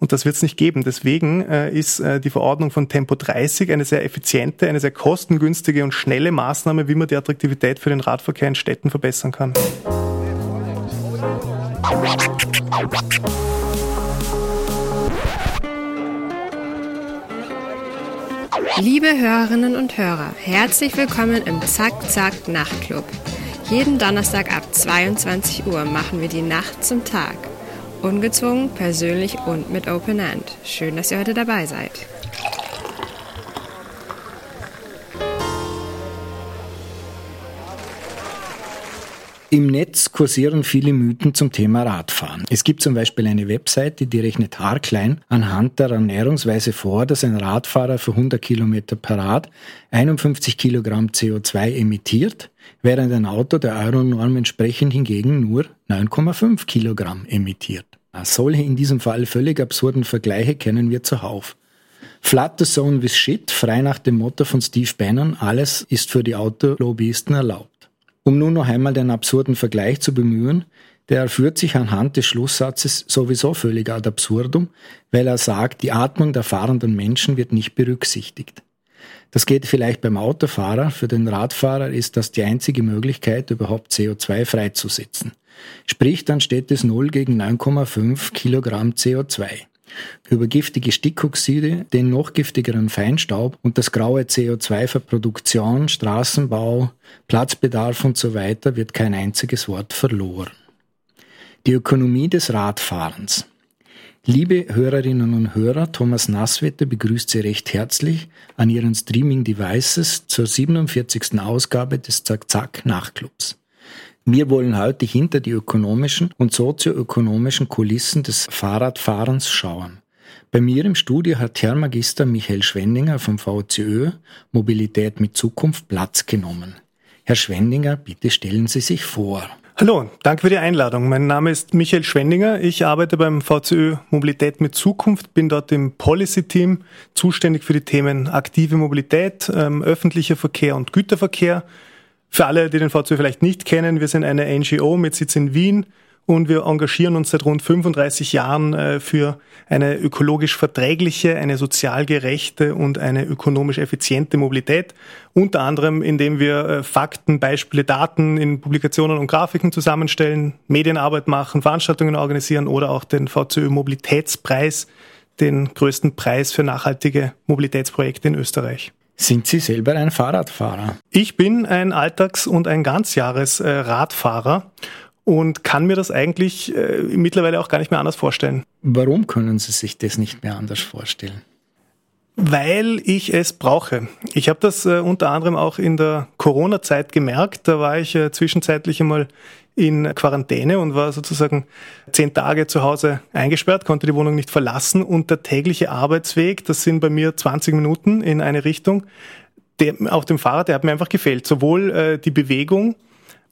Und das wird es nicht geben. Deswegen äh, ist äh, die Verordnung von Tempo 30 eine sehr effiziente, eine sehr kostengünstige und schnelle Maßnahme, wie man die Attraktivität für den Radverkehr in Städten verbessern kann. Liebe Hörerinnen und Hörer, herzlich willkommen im Zack Zack Nachtclub. Jeden Donnerstag ab 22 Uhr machen wir die Nacht zum Tag. Ungezwungen, persönlich und mit Open End. Schön, dass ihr heute dabei seid. Im Netz kursieren viele Mythen zum Thema Radfahren. Es gibt zum Beispiel eine Webseite, die rechnet haarklein anhand der Ernährungsweise vor, dass ein Radfahrer für 100 Kilometer per Rad 51 Kilogramm CO2 emittiert, während ein Auto der Euronorm entsprechend hingegen nur 9,5 Kilogramm emittiert. Solche in diesem Fall völlig absurden Vergleiche kennen wir zuhauf. Flat the zone with shit, frei nach dem Motto von Steve Bannon, alles ist für die Autolobbyisten erlaubt. Um nun noch einmal den absurden Vergleich zu bemühen, der führt sich anhand des Schlusssatzes sowieso völlig ad absurdum, weil er sagt, die Atmung der fahrenden Menschen wird nicht berücksichtigt. Das geht vielleicht beim Autofahrer, für den Radfahrer ist das die einzige Möglichkeit, überhaupt CO2 freizusetzen. Sprich, dann steht es 0 gegen 9,5 Kilogramm CO2 über giftige Stickoxide, den noch giftigeren Feinstaub und das graue CO2 für Produktion, Straßenbau, Platzbedarf und so weiter wird kein einziges Wort verloren. Die Ökonomie des Radfahrens. Liebe Hörerinnen und Hörer, Thomas Nasswetter begrüßt Sie recht herzlich an Ihren Streaming-Devices zur 47. Ausgabe des Zack-Zack-Nachtclubs. Wir wollen heute hinter die ökonomischen und sozioökonomischen Kulissen des Fahrradfahrens schauen. Bei mir im Studio hat Herr Magister Michael Schwendinger vom VCÖ Mobilität mit Zukunft Platz genommen. Herr Schwendinger, bitte stellen Sie sich vor. Hallo, danke für die Einladung. Mein Name ist Michael Schwendinger. Ich arbeite beim VCÖ Mobilität mit Zukunft, bin dort im Policy-Team zuständig für die Themen aktive Mobilität, ähm, öffentlicher Verkehr und Güterverkehr. Für alle, die den VCÖ vielleicht nicht kennen, wir sind eine NGO mit Sitz in Wien und wir engagieren uns seit rund 35 Jahren äh, für eine ökologisch verträgliche, eine sozial gerechte und eine ökonomisch effiziente Mobilität. Unter anderem, indem wir äh, Fakten, Beispiele, Daten in Publikationen und Grafiken zusammenstellen, Medienarbeit machen, Veranstaltungen organisieren oder auch den VCÖ Mobilitätspreis, den größten Preis für nachhaltige Mobilitätsprojekte in Österreich. Sind Sie selber ein Fahrradfahrer? Ich bin ein Alltags- und ein Ganzjahres-Radfahrer und kann mir das eigentlich äh, mittlerweile auch gar nicht mehr anders vorstellen. Warum können Sie sich das nicht mehr anders vorstellen? Weil ich es brauche. Ich habe das äh, unter anderem auch in der Corona-Zeit gemerkt. Da war ich äh, zwischenzeitlich einmal in Quarantäne und war sozusagen zehn Tage zu Hause eingesperrt, konnte die Wohnung nicht verlassen und der tägliche Arbeitsweg, das sind bei mir 20 Minuten in eine Richtung, der, auf dem Fahrrad, der hat mir einfach gefehlt. Sowohl äh, die Bewegung,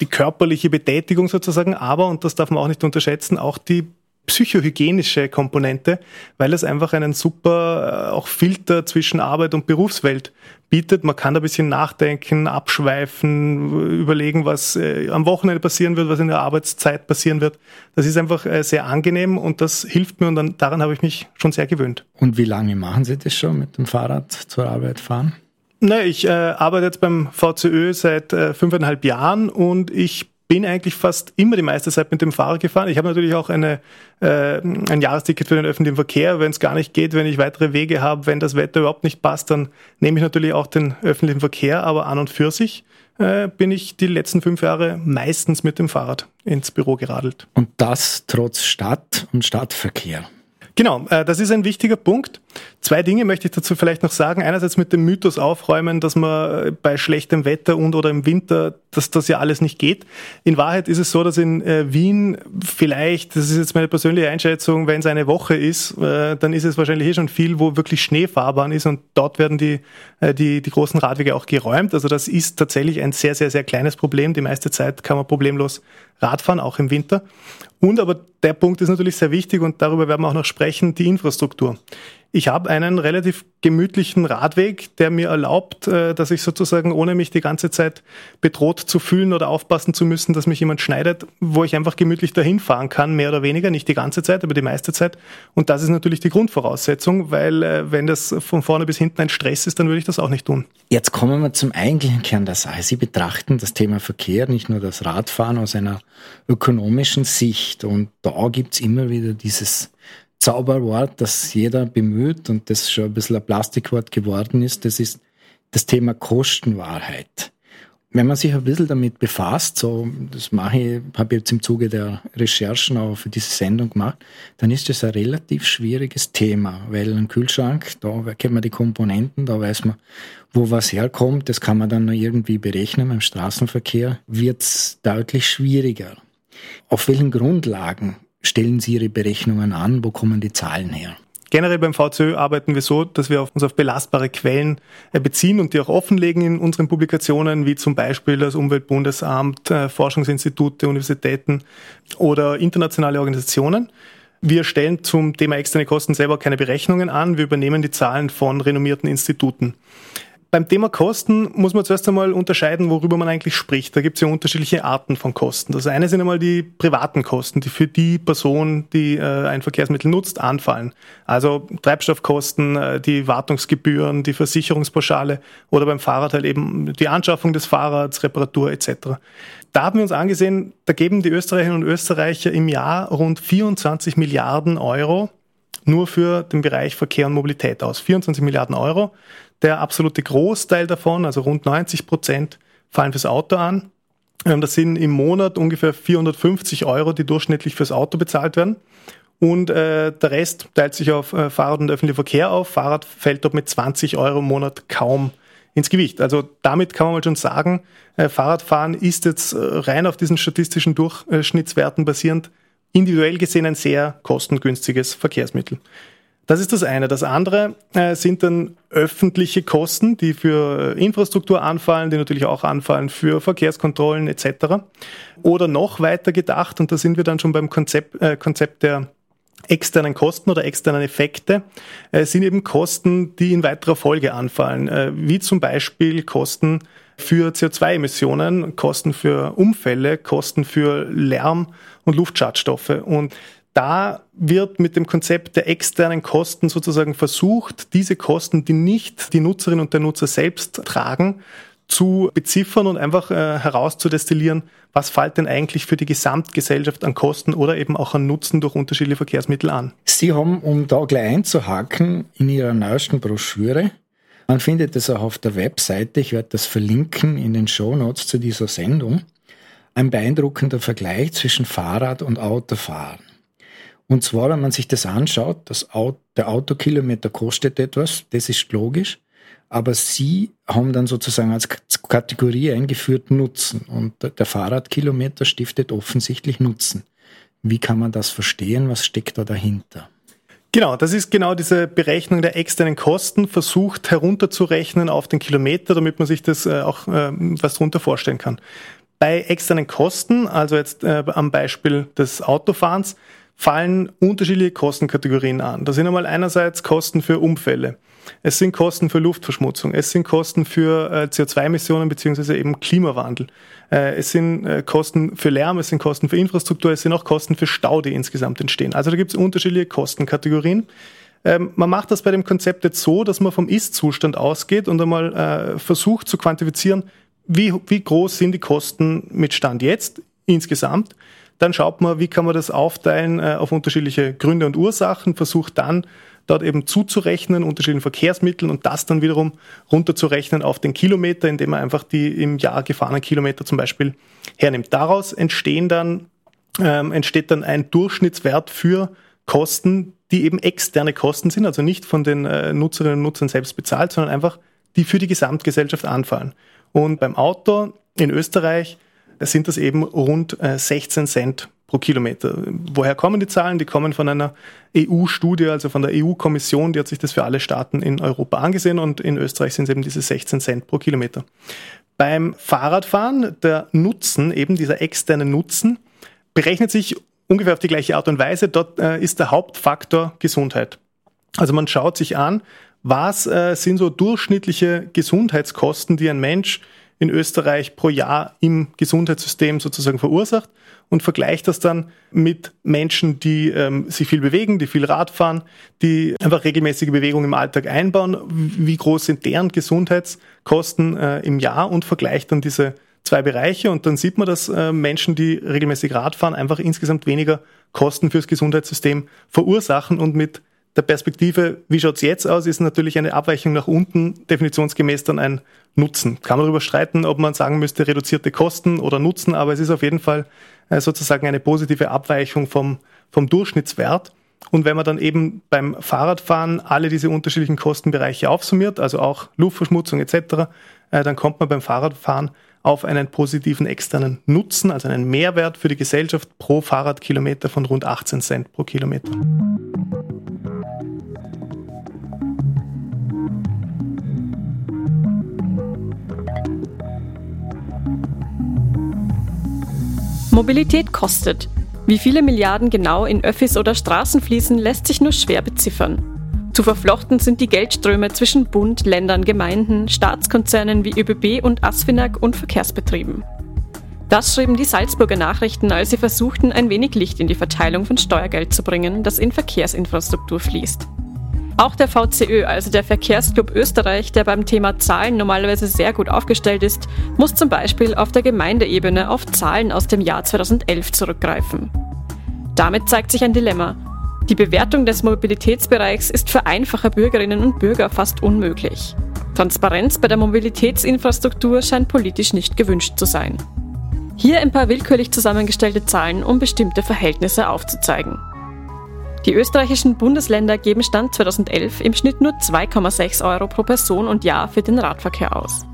die körperliche Betätigung sozusagen, aber, und das darf man auch nicht unterschätzen, auch die psychohygienische Komponente, weil es einfach einen super äh, auch Filter zwischen Arbeit und Berufswelt bietet. Man kann da ein bisschen nachdenken, abschweifen, überlegen, was äh, am Wochenende passieren wird, was in der Arbeitszeit passieren wird. Das ist einfach äh, sehr angenehm und das hilft mir und dann, daran habe ich mich schon sehr gewöhnt. Und wie lange machen Sie das schon mit dem Fahrrad zur Arbeit fahren? Na, ich äh, arbeite jetzt beim VCÖ seit äh, fünfeinhalb Jahren und ich bin eigentlich fast immer die meiste Zeit mit dem Fahrrad gefahren. Ich habe natürlich auch eine, äh, ein Jahresticket für den öffentlichen Verkehr. Wenn es gar nicht geht, wenn ich weitere Wege habe, wenn das Wetter überhaupt nicht passt, dann nehme ich natürlich auch den öffentlichen Verkehr. Aber an und für sich äh, bin ich die letzten fünf Jahre meistens mit dem Fahrrad ins Büro geradelt. Und das trotz Stadt und Stadtverkehr. Genau, äh, das ist ein wichtiger Punkt. Zwei Dinge möchte ich dazu vielleicht noch sagen. Einerseits mit dem Mythos aufräumen, dass man äh, bei schlechtem Wetter und oder im Winter, dass das ja alles nicht geht. In Wahrheit ist es so, dass in äh, Wien vielleicht, das ist jetzt meine persönliche Einschätzung, wenn es eine Woche ist, äh, dann ist es wahrscheinlich eh schon viel, wo wirklich Schneefahrbahn ist und dort werden die, die, die großen Radwege auch geräumt. Also das ist tatsächlich ein sehr, sehr, sehr kleines Problem. Die meiste Zeit kann man problemlos Radfahren, auch im Winter. Und aber der Punkt ist natürlich sehr wichtig und darüber werden wir auch noch sprechen, die Infrastruktur. Ich habe einen relativ gemütlichen Radweg, der mir erlaubt, äh, dass ich sozusagen, ohne mich die ganze Zeit bedroht zu fühlen oder aufpassen zu müssen, dass mich jemand schneidet, wo ich einfach gemütlich dahin fahren kann, mehr oder weniger, nicht die ganze Zeit, aber die meiste Zeit. Und das ist natürlich die Grundvoraussetzung, weil äh, wenn das von vorne bis hinten ein Stress ist, dann würde ich das auch nicht tun. Jetzt kommen wir zum eigentlichen Kern der Sache. Sie betrachten das Thema Verkehr, nicht nur das Radfahren aus einer ökonomischen Sicht. Und da gibt's immer wieder dieses Zauberwort, das jeder bemüht und das schon ein bisschen ein Plastikwort geworden ist, das ist das Thema Kostenwahrheit. Wenn man sich ein bisschen damit befasst, so, das mache ich, habe ich jetzt im Zuge der Recherchen auch für diese Sendung gemacht, dann ist das ein relativ schwieriges Thema, weil ein Kühlschrank, da kennt man die Komponenten, da weiß man, wo was herkommt, das kann man dann noch irgendwie berechnen. Beim Straßenverkehr wird es deutlich schwieriger. Auf welchen Grundlagen stellen Sie Ihre Berechnungen an? Wo kommen die Zahlen her? Generell beim VCÖ arbeiten wir so, dass wir uns auf belastbare Quellen äh, beziehen und die auch offenlegen in unseren Publikationen, wie zum Beispiel das Umweltbundesamt, äh, Forschungsinstitute, Universitäten oder internationale Organisationen. Wir stellen zum Thema externe Kosten selber keine Berechnungen an, wir übernehmen die Zahlen von renommierten Instituten. Beim Thema Kosten muss man zuerst einmal unterscheiden, worüber man eigentlich spricht. Da gibt es ja unterschiedliche Arten von Kosten. Das eine sind einmal die privaten Kosten, die für die Person, die äh, ein Verkehrsmittel nutzt, anfallen. Also Treibstoffkosten, äh, die Wartungsgebühren, die Versicherungspauschale oder beim Fahrrad halt eben die Anschaffung des Fahrrads, Reparatur etc. Da haben wir uns angesehen, da geben die Österreicherinnen und Österreicher im Jahr rund 24 Milliarden Euro nur für den Bereich Verkehr und Mobilität aus. 24 Milliarden Euro. Der absolute Großteil davon, also rund 90 Prozent, fallen fürs Auto an. Ähm, das sind im Monat ungefähr 450 Euro, die durchschnittlich fürs Auto bezahlt werden. Und äh, der Rest teilt sich auf äh, Fahrrad und öffentlichen Verkehr auf. Fahrrad fällt dort mit 20 Euro im Monat kaum ins Gewicht. Also damit kann man mal schon sagen, äh, Fahrradfahren ist jetzt äh, rein auf diesen statistischen Durchschnittswerten basierend individuell gesehen ein sehr kostengünstiges Verkehrsmittel. Das ist das eine. Das andere äh, sind dann öffentliche Kosten, die für Infrastruktur anfallen, die natürlich auch anfallen für Verkehrskontrollen etc. Oder noch weiter gedacht, und da sind wir dann schon beim Konzept, äh, Konzept der externen Kosten oder externen Effekte, äh, sind eben Kosten, die in weiterer Folge anfallen, äh, wie zum Beispiel Kosten für CO2-Emissionen, Kosten für Umfälle, Kosten für Lärm und Luftschadstoffe. Und da wird mit dem Konzept der externen Kosten sozusagen versucht, diese Kosten, die nicht die Nutzerin und der Nutzer selbst tragen, zu beziffern und einfach äh, herauszudestillieren, was fällt denn eigentlich für die Gesamtgesellschaft an Kosten oder eben auch an Nutzen durch unterschiedliche Verkehrsmittel an. Sie haben, um da gleich einzuhaken, in Ihrer neuesten Broschüre, man findet es auch auf der Webseite, ich werde das verlinken in den Show Notes zu dieser Sendung, ein beeindruckender Vergleich zwischen Fahrrad und Autofahren. Und zwar, wenn man sich das anschaut, das Auto, der Autokilometer kostet etwas, das ist logisch, aber Sie haben dann sozusagen als Kategorie eingeführt Nutzen und der Fahrradkilometer stiftet offensichtlich Nutzen. Wie kann man das verstehen? Was steckt da dahinter? Genau, das ist genau diese Berechnung der externen Kosten, versucht herunterzurechnen auf den Kilometer, damit man sich das äh, auch äh, was darunter vorstellen kann. Bei externen Kosten, also jetzt äh, am Beispiel des Autofahrens, fallen unterschiedliche Kostenkategorien an. Da sind einmal einerseits Kosten für Umfälle. Es sind Kosten für Luftverschmutzung. Es sind Kosten für äh, CO2-Emissionen beziehungsweise eben Klimawandel. Äh, es sind äh, Kosten für Lärm, es sind Kosten für Infrastruktur, es sind auch Kosten für Stau, die insgesamt entstehen. Also da gibt es unterschiedliche Kostenkategorien. Ähm, man macht das bei dem Konzept jetzt so, dass man vom Ist-Zustand ausgeht und einmal äh, versucht zu quantifizieren, wie, wie groß sind die Kosten mit Stand jetzt insgesamt dann schaut man, wie kann man das aufteilen äh, auf unterschiedliche Gründe und Ursachen, versucht dann dort eben zuzurechnen, unterschiedlichen Verkehrsmitteln und das dann wiederum runterzurechnen auf den Kilometer, indem man einfach die im Jahr gefahrenen Kilometer zum Beispiel hernimmt. Daraus entstehen dann, ähm, entsteht dann ein Durchschnittswert für Kosten, die eben externe Kosten sind, also nicht von den äh, Nutzerinnen und Nutzern selbst bezahlt, sondern einfach die für die Gesamtgesellschaft anfallen. Und beim Auto in Österreich sind das eben rund 16 äh, Cent pro Kilometer. Woher kommen die Zahlen? Die kommen von einer EU-Studie, also von der EU-Kommission, die hat sich das für alle Staaten in Europa angesehen und in Österreich sind es eben diese 16 Cent pro Kilometer. Beim Fahrradfahren, der Nutzen, eben dieser externe Nutzen, berechnet sich ungefähr auf die gleiche Art und Weise. Dort äh, ist der Hauptfaktor Gesundheit. Also man schaut sich an, was äh, sind so durchschnittliche Gesundheitskosten, die ein Mensch in Österreich pro Jahr im Gesundheitssystem sozusagen verursacht und vergleicht das dann mit Menschen, die ähm, sich viel bewegen, die viel Rad fahren, die einfach regelmäßige Bewegung im Alltag einbauen. Wie groß sind deren Gesundheitskosten äh, im Jahr und vergleicht dann diese zwei Bereiche und dann sieht man, dass äh, Menschen, die regelmäßig Rad fahren, einfach insgesamt weniger Kosten fürs Gesundheitssystem verursachen und mit der Perspektive, wie schaut's jetzt aus, ist natürlich eine Abweichung nach unten definitionsgemäß dann ein Nutzen. Kann man darüber streiten, ob man sagen müsste, reduzierte Kosten oder Nutzen, aber es ist auf jeden Fall äh, sozusagen eine positive Abweichung vom, vom Durchschnittswert. Und wenn man dann eben beim Fahrradfahren alle diese unterschiedlichen Kostenbereiche aufsummiert, also auch Luftverschmutzung etc., äh, dann kommt man beim Fahrradfahren auf einen positiven externen Nutzen, also einen Mehrwert für die Gesellschaft pro Fahrradkilometer von rund 18 Cent pro Kilometer. Mobilität kostet. Wie viele Milliarden genau in Öffis oder Straßen fließen, lässt sich nur schwer beziffern. Zu verflochten sind die Geldströme zwischen Bund, Ländern, Gemeinden, Staatskonzernen wie ÖBB und ASFINAG und Verkehrsbetrieben. Das schrieben die Salzburger Nachrichten, als sie versuchten, ein wenig Licht in die Verteilung von Steuergeld zu bringen, das in Verkehrsinfrastruktur fließt. Auch der VCÖ, also der Verkehrsclub Österreich, der beim Thema Zahlen normalerweise sehr gut aufgestellt ist, muss zum Beispiel auf der Gemeindeebene auf Zahlen aus dem Jahr 2011 zurückgreifen. Damit zeigt sich ein Dilemma. Die Bewertung des Mobilitätsbereichs ist für einfache Bürgerinnen und Bürger fast unmöglich. Transparenz bei der Mobilitätsinfrastruktur scheint politisch nicht gewünscht zu sein. Hier ein paar willkürlich zusammengestellte Zahlen, um bestimmte Verhältnisse aufzuzeigen. Die österreichischen Bundesländer geben Stand 2011 im Schnitt nur 2,6 Euro pro Person und Jahr für den Radverkehr aus.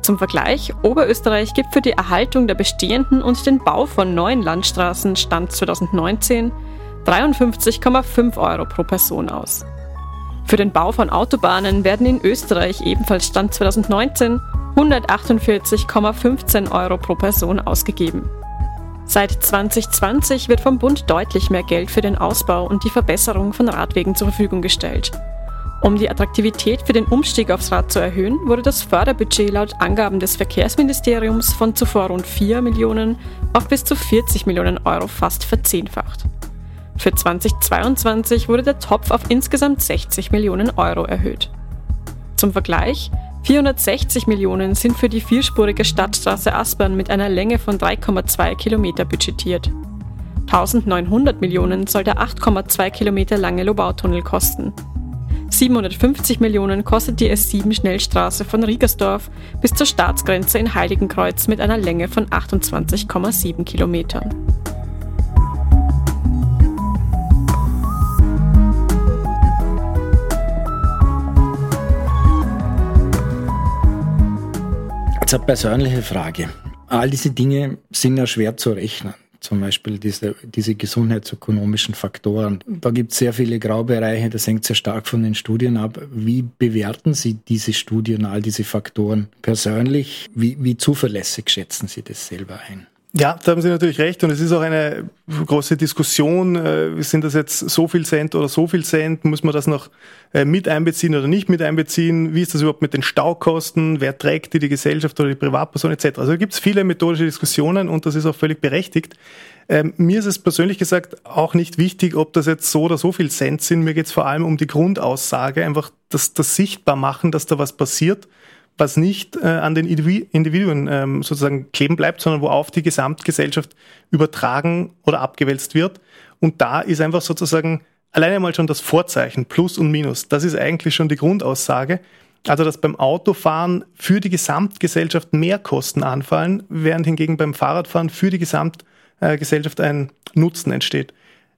Zum Vergleich, Oberösterreich gibt für die Erhaltung der bestehenden und den Bau von neuen Landstraßen Stand 2019 53,5 Euro pro Person aus. Für den Bau von Autobahnen werden in Österreich ebenfalls Stand 2019 148,15 Euro pro Person ausgegeben. Seit 2020 wird vom Bund deutlich mehr Geld für den Ausbau und die Verbesserung von Radwegen zur Verfügung gestellt. Um die Attraktivität für den Umstieg aufs Rad zu erhöhen, wurde das Förderbudget laut Angaben des Verkehrsministeriums von zuvor rund 4 Millionen auf bis zu 40 Millionen Euro fast verzehnfacht. Für 2022 wurde der Topf auf insgesamt 60 Millionen Euro erhöht. Zum Vergleich, 460 Millionen sind für die vierspurige Stadtstraße Aspern mit einer Länge von 3,2 Kilometer budgetiert. 1900 Millionen soll der 8,2 Kilometer lange Lobautunnel kosten. 750 Millionen kostet die S7-Schnellstraße von Riegersdorf bis zur Staatsgrenze in Heiligenkreuz mit einer Länge von 28,7 Kilometern. Jetzt eine persönliche Frage. All diese Dinge sind ja schwer zu rechnen. Zum Beispiel diese, diese gesundheitsökonomischen Faktoren. Da gibt es sehr viele Graubereiche, das hängt sehr stark von den Studien ab. Wie bewerten Sie diese Studien, all diese Faktoren persönlich? Wie, wie zuverlässig schätzen Sie das selber ein? Ja, da haben Sie natürlich recht und es ist auch eine große Diskussion. Äh, sind das jetzt so viel Cent oder so viel Cent? Muss man das noch äh, mit einbeziehen oder nicht mit einbeziehen? Wie ist das überhaupt mit den Staukosten? Wer trägt die, die Gesellschaft oder die Privatperson etc.? Also da gibt es viele methodische Diskussionen und das ist auch völlig berechtigt. Ähm, mir ist es persönlich gesagt auch nicht wichtig, ob das jetzt so oder so viel Cent sind. Mir geht es vor allem um die Grundaussage, einfach das, das sichtbar machen, dass da was passiert was nicht äh, an den Individuen ähm, sozusagen kleben bleibt, sondern wo auf die Gesamtgesellschaft übertragen oder abgewälzt wird. Und da ist einfach sozusagen alleine mal schon das Vorzeichen, Plus und Minus. Das ist eigentlich schon die Grundaussage. Also, dass beim Autofahren für die Gesamtgesellschaft mehr Kosten anfallen, während hingegen beim Fahrradfahren für die Gesamtgesellschaft ein Nutzen entsteht.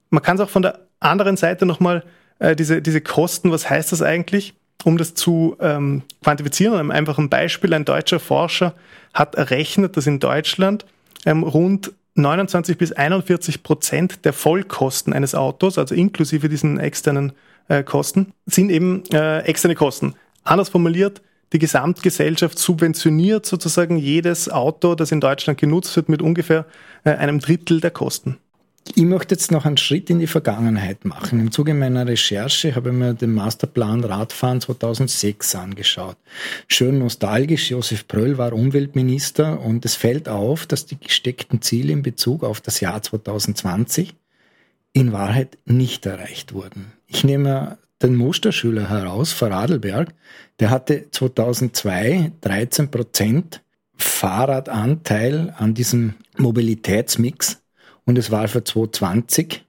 Man kann es auch von der anderen Seite nochmal, äh, diese, diese Kosten, was heißt das eigentlich? Um das zu ähm, quantifizieren, einem einfachen Beispiel, ein deutscher Forscher hat errechnet, dass in Deutschland ähm, rund 29 bis 41 Prozent der Vollkosten eines Autos, also inklusive diesen externen äh, Kosten, sind eben äh, externe Kosten. Anders formuliert, die Gesamtgesellschaft subventioniert sozusagen jedes Auto, das in Deutschland genutzt wird, mit ungefähr äh, einem Drittel der Kosten. Ich möchte jetzt noch einen Schritt in die Vergangenheit machen. Im Zuge meiner Recherche habe ich mir den Masterplan Radfahren 2006 angeschaut. Schön nostalgisch, Josef Pröll war Umweltminister und es fällt auf, dass die gesteckten Ziele in Bezug auf das Jahr 2020 in Wahrheit nicht erreicht wurden. Ich nehme den Musterschüler heraus, Vorarlberg, der hatte 2002 13 Prozent Fahrradanteil an diesem Mobilitätsmix und es war für 2020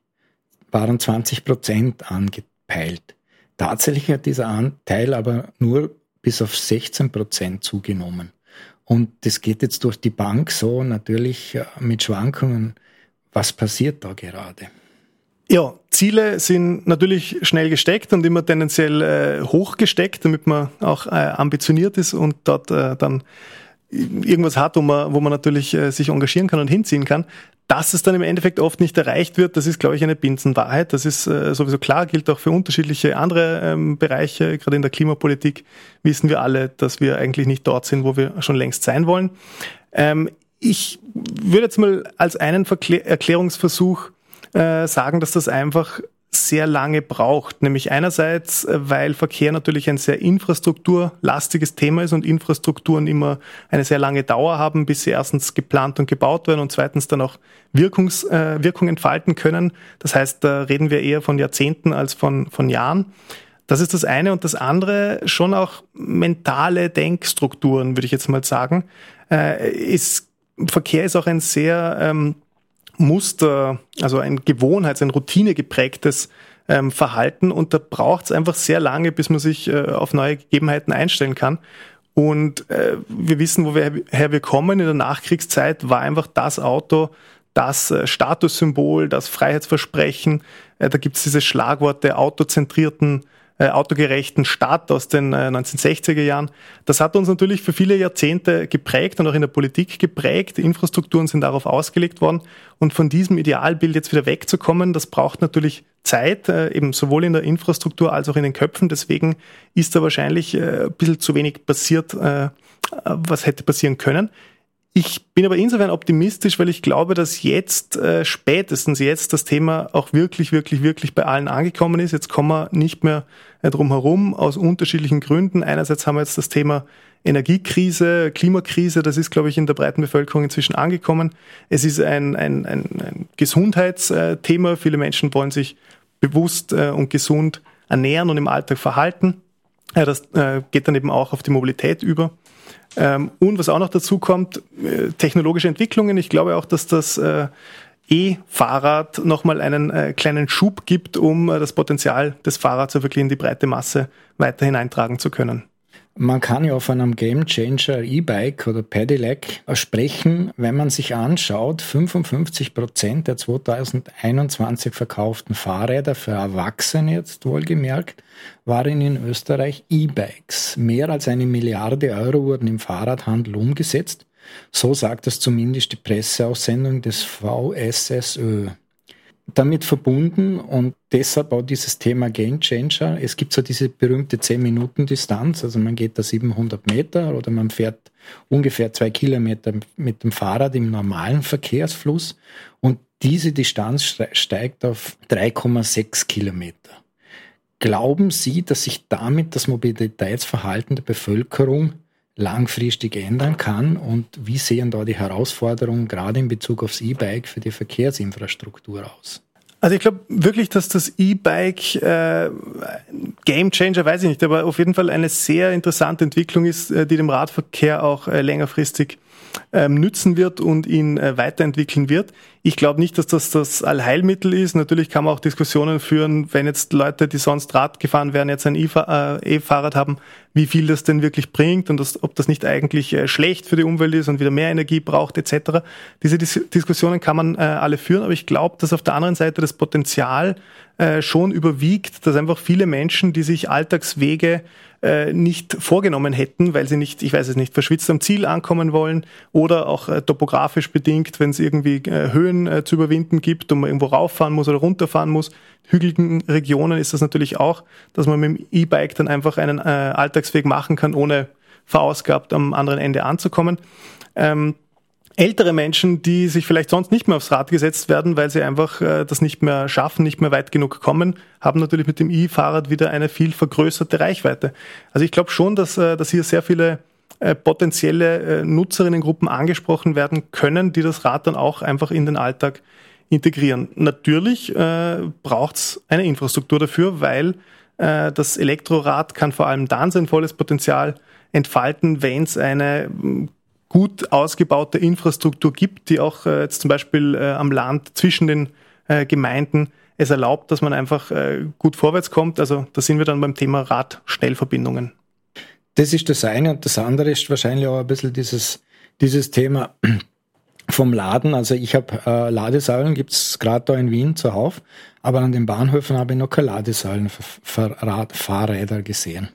waren 20 Prozent angepeilt. Tatsächlich hat dieser Anteil aber nur bis auf 16 Prozent zugenommen. Und das geht jetzt durch die Bank so natürlich äh, mit Schwankungen. Was passiert da gerade? Ja, Ziele sind natürlich schnell gesteckt und immer tendenziell äh, hoch gesteckt, damit man auch äh, ambitioniert ist und dort äh, dann irgendwas hat, wo man, wo man natürlich äh, sich engagieren kann und hinziehen kann. Dass es dann im Endeffekt oft nicht erreicht wird, das ist, glaube ich, eine Binsenwahrheit. Das ist äh, sowieso klar, gilt auch für unterschiedliche andere ähm, Bereiche. Gerade in der Klimapolitik wissen wir alle, dass wir eigentlich nicht dort sind, wo wir schon längst sein wollen. Ähm, ich würde jetzt mal als einen Verklär Erklärungsversuch äh, sagen, dass das einfach sehr lange braucht. Nämlich einerseits, äh, weil Verkehr natürlich ein sehr infrastrukturlastiges Thema ist und Infrastrukturen immer eine sehr lange Dauer haben, bis sie erstens geplant und gebaut werden und zweitens dann auch Wirkungs, äh, Wirkung entfalten können. Das heißt, da reden wir eher von Jahrzehnten als von, von Jahren. Das ist das eine. Und das andere, schon auch mentale Denkstrukturen, würde ich jetzt mal sagen. Äh, ist, Verkehr ist auch ein sehr ähm, Muster, also ein Gewohnheits-, ein Routine geprägtes ähm, Verhalten und da braucht es einfach sehr lange, bis man sich äh, auf neue Gegebenheiten einstellen kann. Und äh, wir wissen, woher wir kommen. In der Nachkriegszeit war einfach das Auto das äh, Statussymbol, das Freiheitsversprechen. Äh, da gibt es diese Schlagworte autozentrierten äh, autogerechten Staat aus den äh, 1960er Jahren. Das hat uns natürlich für viele Jahrzehnte geprägt und auch in der Politik geprägt. Infrastrukturen sind darauf ausgelegt worden. Und von diesem Idealbild jetzt wieder wegzukommen, das braucht natürlich Zeit, äh, eben sowohl in der Infrastruktur als auch in den Köpfen. Deswegen ist da wahrscheinlich äh, ein bisschen zu wenig passiert, äh, was hätte passieren können. Ich bin aber insofern optimistisch, weil ich glaube, dass jetzt, äh, spätestens jetzt, das Thema auch wirklich, wirklich, wirklich bei allen angekommen ist. Jetzt kommen wir nicht mehr äh, drum herum, aus unterschiedlichen Gründen. Einerseits haben wir jetzt das Thema Energiekrise, Klimakrise, das ist, glaube ich, in der breiten Bevölkerung inzwischen angekommen. Es ist ein, ein, ein, ein Gesundheitsthema. Viele Menschen wollen sich bewusst äh, und gesund ernähren und im Alltag verhalten. Das äh, geht dann eben auch auf die Mobilität über. Ähm, und was auch noch dazu kommt, äh, technologische Entwicklungen. Ich glaube auch, dass das äh, E-Fahrrad nochmal einen äh, kleinen Schub gibt, um das Potenzial des Fahrrads wirklich in die breite Masse weiter hineintragen zu können. Man kann ja von einem Game Changer E-Bike oder Pedelec sprechen, wenn man sich anschaut, 55 Prozent der 2021 verkauften Fahrräder für Erwachsene jetzt wohlgemerkt, waren in Österreich E-Bikes. Mehr als eine Milliarde Euro wurden im Fahrradhandel umgesetzt. So sagt es zumindest die Presseaussendung des VSSÖ damit verbunden und deshalb auch dieses Thema Game Changer. Es gibt so diese berühmte 10-Minuten-Distanz, also man geht da 700 Meter oder man fährt ungefähr zwei Kilometer mit dem Fahrrad im normalen Verkehrsfluss und diese Distanz steigt auf 3,6 Kilometer. Glauben Sie, dass sich damit das Mobilitätsverhalten der Bevölkerung langfristig ändern kann und wie sehen da die Herausforderungen gerade in Bezug aufs E-Bike für die Verkehrsinfrastruktur aus? Also ich glaube wirklich, dass das E-Bike äh, Game Changer, weiß ich nicht, aber auf jeden Fall eine sehr interessante Entwicklung ist, äh, die dem Radverkehr auch äh, längerfristig ähm, nützen wird und ihn äh, weiterentwickeln wird. Ich glaube nicht, dass das das Allheilmittel ist. Natürlich kann man auch Diskussionen führen, wenn jetzt Leute, die sonst Rad gefahren wären, jetzt ein äh, E-Fahrrad haben, wie viel das denn wirklich bringt und das, ob das nicht eigentlich äh, schlecht für die Umwelt ist und wieder mehr Energie braucht etc. Diese Dis Diskussionen kann man äh, alle führen, aber ich glaube, dass auf der anderen Seite das Potenzial äh, schon überwiegt, dass einfach viele Menschen, die sich Alltagswege äh, nicht vorgenommen hätten, weil sie nicht, ich weiß es nicht, verschwitzt am Ziel ankommen wollen oder auch äh, topografisch bedingt, wenn es irgendwie äh, Höhen äh, zu überwinden gibt und man irgendwo rauffahren muss oder runterfahren muss. Hügeligen Regionen ist das natürlich auch, dass man mit dem E-Bike dann einfach einen äh, Alltagsweg machen kann, ohne verausgabt am anderen Ende anzukommen. Ähm, ältere Menschen, die sich vielleicht sonst nicht mehr aufs Rad gesetzt werden, weil sie einfach äh, das nicht mehr schaffen, nicht mehr weit genug kommen, haben natürlich mit dem E-Fahrrad wieder eine viel vergrößerte Reichweite. Also ich glaube schon, dass, äh, dass hier sehr viele äh, potenzielle äh, Nutzerinnengruppen angesprochen werden können, die das Rad dann auch einfach in den Alltag integrieren. Natürlich äh, braucht es eine Infrastruktur dafür, weil äh, das Elektrorad kann vor allem dann sein volles Potenzial entfalten, wenn es eine gut ausgebaute Infrastruktur gibt, die auch äh, jetzt zum Beispiel äh, am Land zwischen den äh, Gemeinden es erlaubt, dass man einfach äh, gut vorwärts kommt. Also da sind wir dann beim Thema Radschnellverbindungen. Das ist das eine und das andere ist wahrscheinlich auch ein bisschen dieses, dieses Thema vom Laden. Also ich habe äh, Ladesäulen, gibt's gerade da in Wien zuhauf, aber an den Bahnhöfen habe ich noch keine Ladesäulen für, für Rad, Fahrräder gesehen.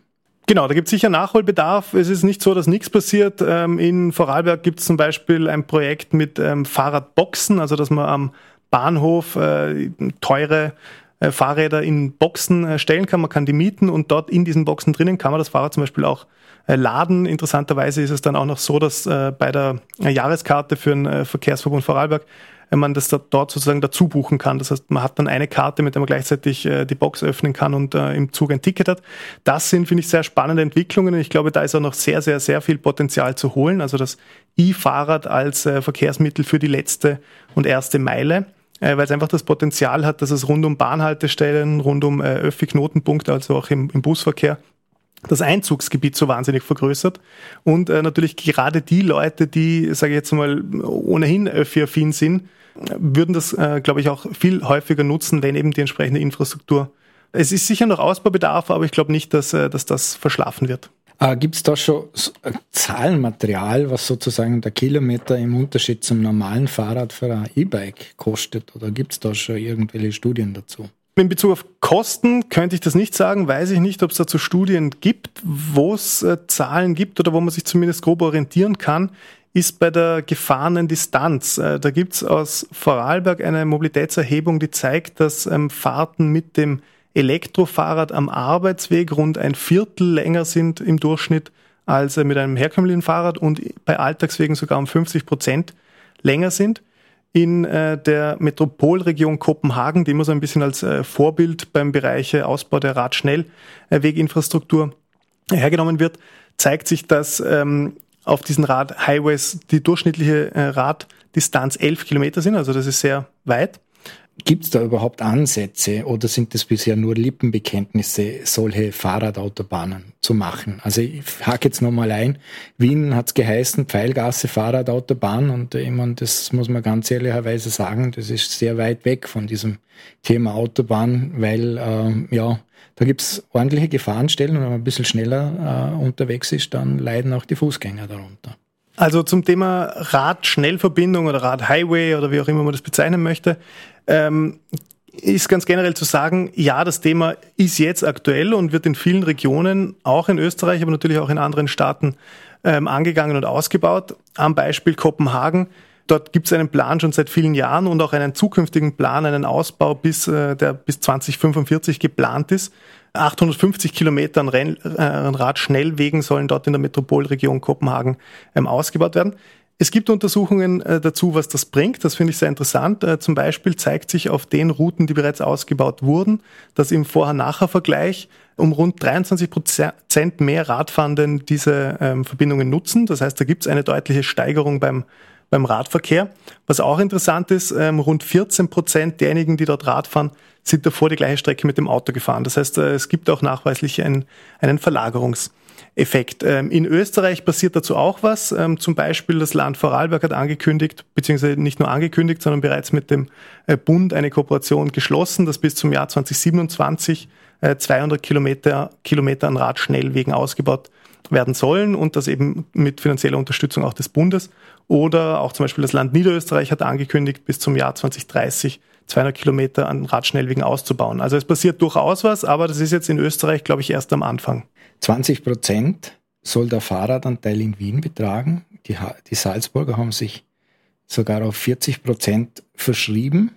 Genau, da gibt es sicher Nachholbedarf. Es ist nicht so, dass nichts passiert. Ähm, in Vorarlberg gibt es zum Beispiel ein Projekt mit ähm, Fahrradboxen, also dass man am Bahnhof äh, teure äh, Fahrräder in Boxen äh, stellen kann. Man kann die mieten und dort in diesen Boxen drinnen kann man das Fahrrad zum Beispiel auch laden. Interessanterweise ist es dann auch noch so, dass bei der Jahreskarte für den Verkehrsverbund Vorarlberg wenn man das dort sozusagen dazu buchen kann. Das heißt, man hat dann eine Karte, mit der man gleichzeitig äh, die Box öffnen kann und äh, im Zug ein Ticket hat. Das sind, finde ich, sehr spannende Entwicklungen ich glaube, da ist auch noch sehr, sehr, sehr viel Potenzial zu holen. Also das E-Fahrrad als äh, Verkehrsmittel für die letzte und erste Meile weil es einfach das Potenzial hat, dass es rund um Bahnhaltestellen, rund um Öffi-Knotenpunkte, also auch im, im Busverkehr, das Einzugsgebiet so wahnsinnig vergrößert und äh, natürlich gerade die Leute, die, sage ich jetzt mal, ohnehin öffi-affin sind, würden das, äh, glaube ich, auch viel häufiger nutzen, wenn eben die entsprechende Infrastruktur. Es ist sicher noch Ausbaubedarf, aber ich glaube nicht, dass, äh, dass das verschlafen wird. Äh, Gibt es da schon äh, Zahlenmaterial, was sozusagen der Kilometer im Unterschied zum normalen Fahrrad für ein E-Bike kostet? Oder gibt es da schon irgendwelche Studien dazu? In Bezug auf Kosten könnte ich das nicht sagen, weiß ich nicht, ob es dazu Studien gibt, wo es äh, Zahlen gibt oder wo man sich zumindest grob orientieren kann, ist bei der gefahrenen Distanz. Äh, da gibt es aus Vorarlberg eine Mobilitätserhebung, die zeigt, dass ähm, Fahrten mit dem Elektrofahrrad am Arbeitsweg rund ein Viertel länger sind im Durchschnitt als äh, mit einem herkömmlichen Fahrrad und bei Alltagswegen sogar um 50 Prozent länger sind in äh, der Metropolregion Kopenhagen, die immer so ein bisschen als Vorbild beim Bereich Ausbau der Radschnellweginfrastruktur hergenommen wird, zeigt sich, dass ähm, auf diesen Radhighways die durchschnittliche äh, Raddistanz elf Kilometer sind, also das ist sehr weit. Gibt es da überhaupt Ansätze oder sind das bisher nur Lippenbekenntnisse, solche Fahrradautobahnen zu machen? Also ich hake jetzt nochmal ein. Wien hat es geheißen, Pfeilgasse Fahrradautobahn und ich meine, das muss man ganz ehrlicherweise sagen, das ist sehr weit weg von diesem Thema Autobahn, weil äh, ja, da gibt es ordentliche Gefahrenstellen und wenn man ein bisschen schneller äh, unterwegs ist, dann leiden auch die Fußgänger darunter. Also zum Thema Radschnellverbindung oder Radhighway oder wie auch immer man das bezeichnen möchte, ähm, ist ganz generell zu sagen, ja, das Thema ist jetzt aktuell und wird in vielen Regionen, auch in Österreich, aber natürlich auch in anderen Staaten, ähm, angegangen und ausgebaut. Am Beispiel Kopenhagen. Dort gibt es einen Plan schon seit vielen Jahren und auch einen zukünftigen Plan, einen Ausbau, bis, äh, der bis 2045 geplant ist. 850 Kilometer an, Renn, äh, Radschnellwegen sollen dort in der Metropolregion Kopenhagen ähm, ausgebaut werden. Es gibt Untersuchungen äh, dazu, was das bringt. Das finde ich sehr interessant. Äh, zum Beispiel zeigt sich auf den Routen, die bereits ausgebaut wurden, dass im Vorher-Nachher-Vergleich um rund 23 Prozent mehr Radfahrenden diese ähm, Verbindungen nutzen. Das heißt, da gibt es eine deutliche Steigerung beim beim Radverkehr. Was auch interessant ist, ähm, rund 14 Prozent derjenigen, die dort Rad fahren, sind davor die gleiche Strecke mit dem Auto gefahren. Das heißt, äh, es gibt auch nachweislich einen, einen Verlagerungseffekt. Ähm, in Österreich passiert dazu auch was. Ähm, zum Beispiel das Land Vorarlberg hat angekündigt, beziehungsweise nicht nur angekündigt, sondern bereits mit dem äh, Bund eine Kooperation geschlossen, dass bis zum Jahr 2027 200 äh, Kilometer, Kilometer an Radschnellwegen ausgebaut werden sollen und das eben mit finanzieller Unterstützung auch des Bundes. Oder auch zum Beispiel das Land Niederösterreich hat angekündigt, bis zum Jahr 2030 200 Kilometer an Radschnellwegen auszubauen. Also es passiert durchaus was, aber das ist jetzt in Österreich, glaube ich, erst am Anfang. 20 Prozent soll der Fahrradanteil in Wien betragen. Die, die Salzburger haben sich sogar auf 40 Prozent verschrieben.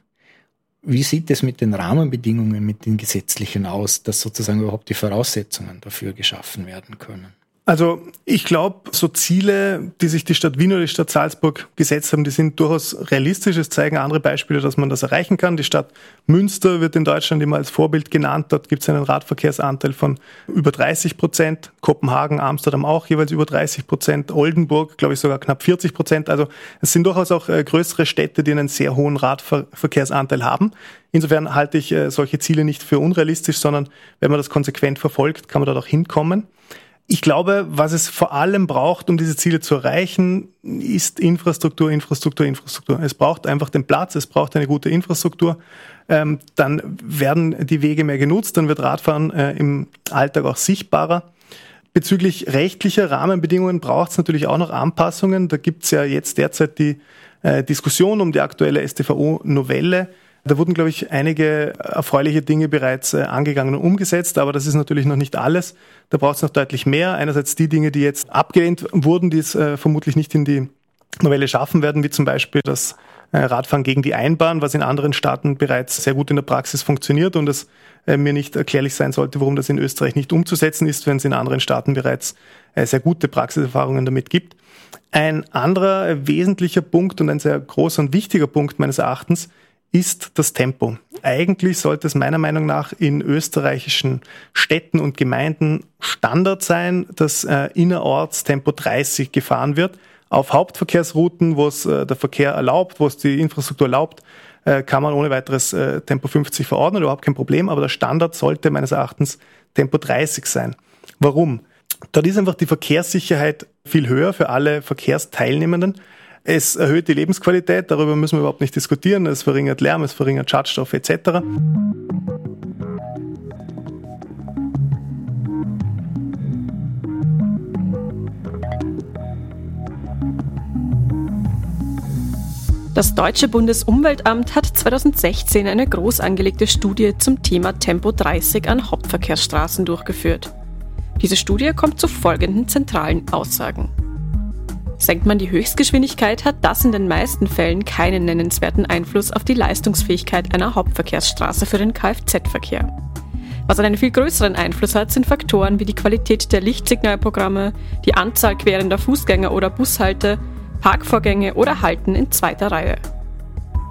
Wie sieht es mit den Rahmenbedingungen, mit den gesetzlichen aus, dass sozusagen überhaupt die Voraussetzungen dafür geschaffen werden können? Also ich glaube, so Ziele, die sich die Stadt Wien oder die Stadt Salzburg gesetzt haben, die sind durchaus realistisch. Es zeigen andere Beispiele, dass man das erreichen kann. Die Stadt Münster wird in Deutschland immer als Vorbild genannt. Dort gibt es einen Radverkehrsanteil von über 30 Prozent. Kopenhagen, Amsterdam auch jeweils über 30 Prozent. Oldenburg, glaube ich, sogar knapp 40 Prozent. Also es sind durchaus auch äh, größere Städte, die einen sehr hohen Radverkehrsanteil haben. Insofern halte ich äh, solche Ziele nicht für unrealistisch, sondern wenn man das konsequent verfolgt, kann man dort auch hinkommen. Ich glaube, was es vor allem braucht, um diese Ziele zu erreichen, ist Infrastruktur, Infrastruktur, Infrastruktur. Es braucht einfach den Platz, es braucht eine gute Infrastruktur. Ähm, dann werden die Wege mehr genutzt, dann wird Radfahren äh, im Alltag auch sichtbarer. Bezüglich rechtlicher Rahmenbedingungen braucht es natürlich auch noch Anpassungen. Da gibt es ja jetzt derzeit die äh, Diskussion um die aktuelle StVO-Novelle. Da wurden, glaube ich, einige erfreuliche Dinge bereits äh, angegangen und umgesetzt, aber das ist natürlich noch nicht alles. Da braucht es noch deutlich mehr. Einerseits die Dinge, die jetzt abgelehnt wurden, die es äh, vermutlich nicht in die Novelle schaffen werden, wie zum Beispiel das äh, Radfahren gegen die Einbahn, was in anderen Staaten bereits sehr gut in der Praxis funktioniert und es mir nicht erklärlich sein sollte, warum das in Österreich nicht umzusetzen ist, wenn es in anderen Staaten bereits sehr gute Praxiserfahrungen damit gibt. Ein anderer wesentlicher Punkt und ein sehr großer und wichtiger Punkt meines Erachtens ist das Tempo. Eigentlich sollte es meiner Meinung nach in österreichischen Städten und Gemeinden Standard sein, dass äh, innerorts Tempo 30 gefahren wird. Auf Hauptverkehrsrouten, wo es äh, der Verkehr erlaubt, wo es die Infrastruktur erlaubt, äh, kann man ohne weiteres äh, Tempo 50 verordnen, überhaupt kein Problem. Aber der Standard sollte meines Erachtens Tempo 30 sein. Warum? Dort ist einfach die Verkehrssicherheit viel höher für alle Verkehrsteilnehmenden. Es erhöht die Lebensqualität, darüber müssen wir überhaupt nicht diskutieren. Es verringert Lärm, es verringert Schadstoffe etc. Das Deutsche Bundesumweltamt hat 2016 eine groß angelegte Studie zum Thema Tempo 30 an Hauptverkehrsstraßen durchgeführt. Diese Studie kommt zu folgenden zentralen Aussagen. Senkt man die Höchstgeschwindigkeit, hat das in den meisten Fällen keinen nennenswerten Einfluss auf die Leistungsfähigkeit einer Hauptverkehrsstraße für den Kfz-Verkehr. Was einen viel größeren Einfluss hat, sind Faktoren wie die Qualität der Lichtsignalprogramme, die Anzahl querender Fußgänger oder Bushalte, Parkvorgänge oder Halten in zweiter Reihe.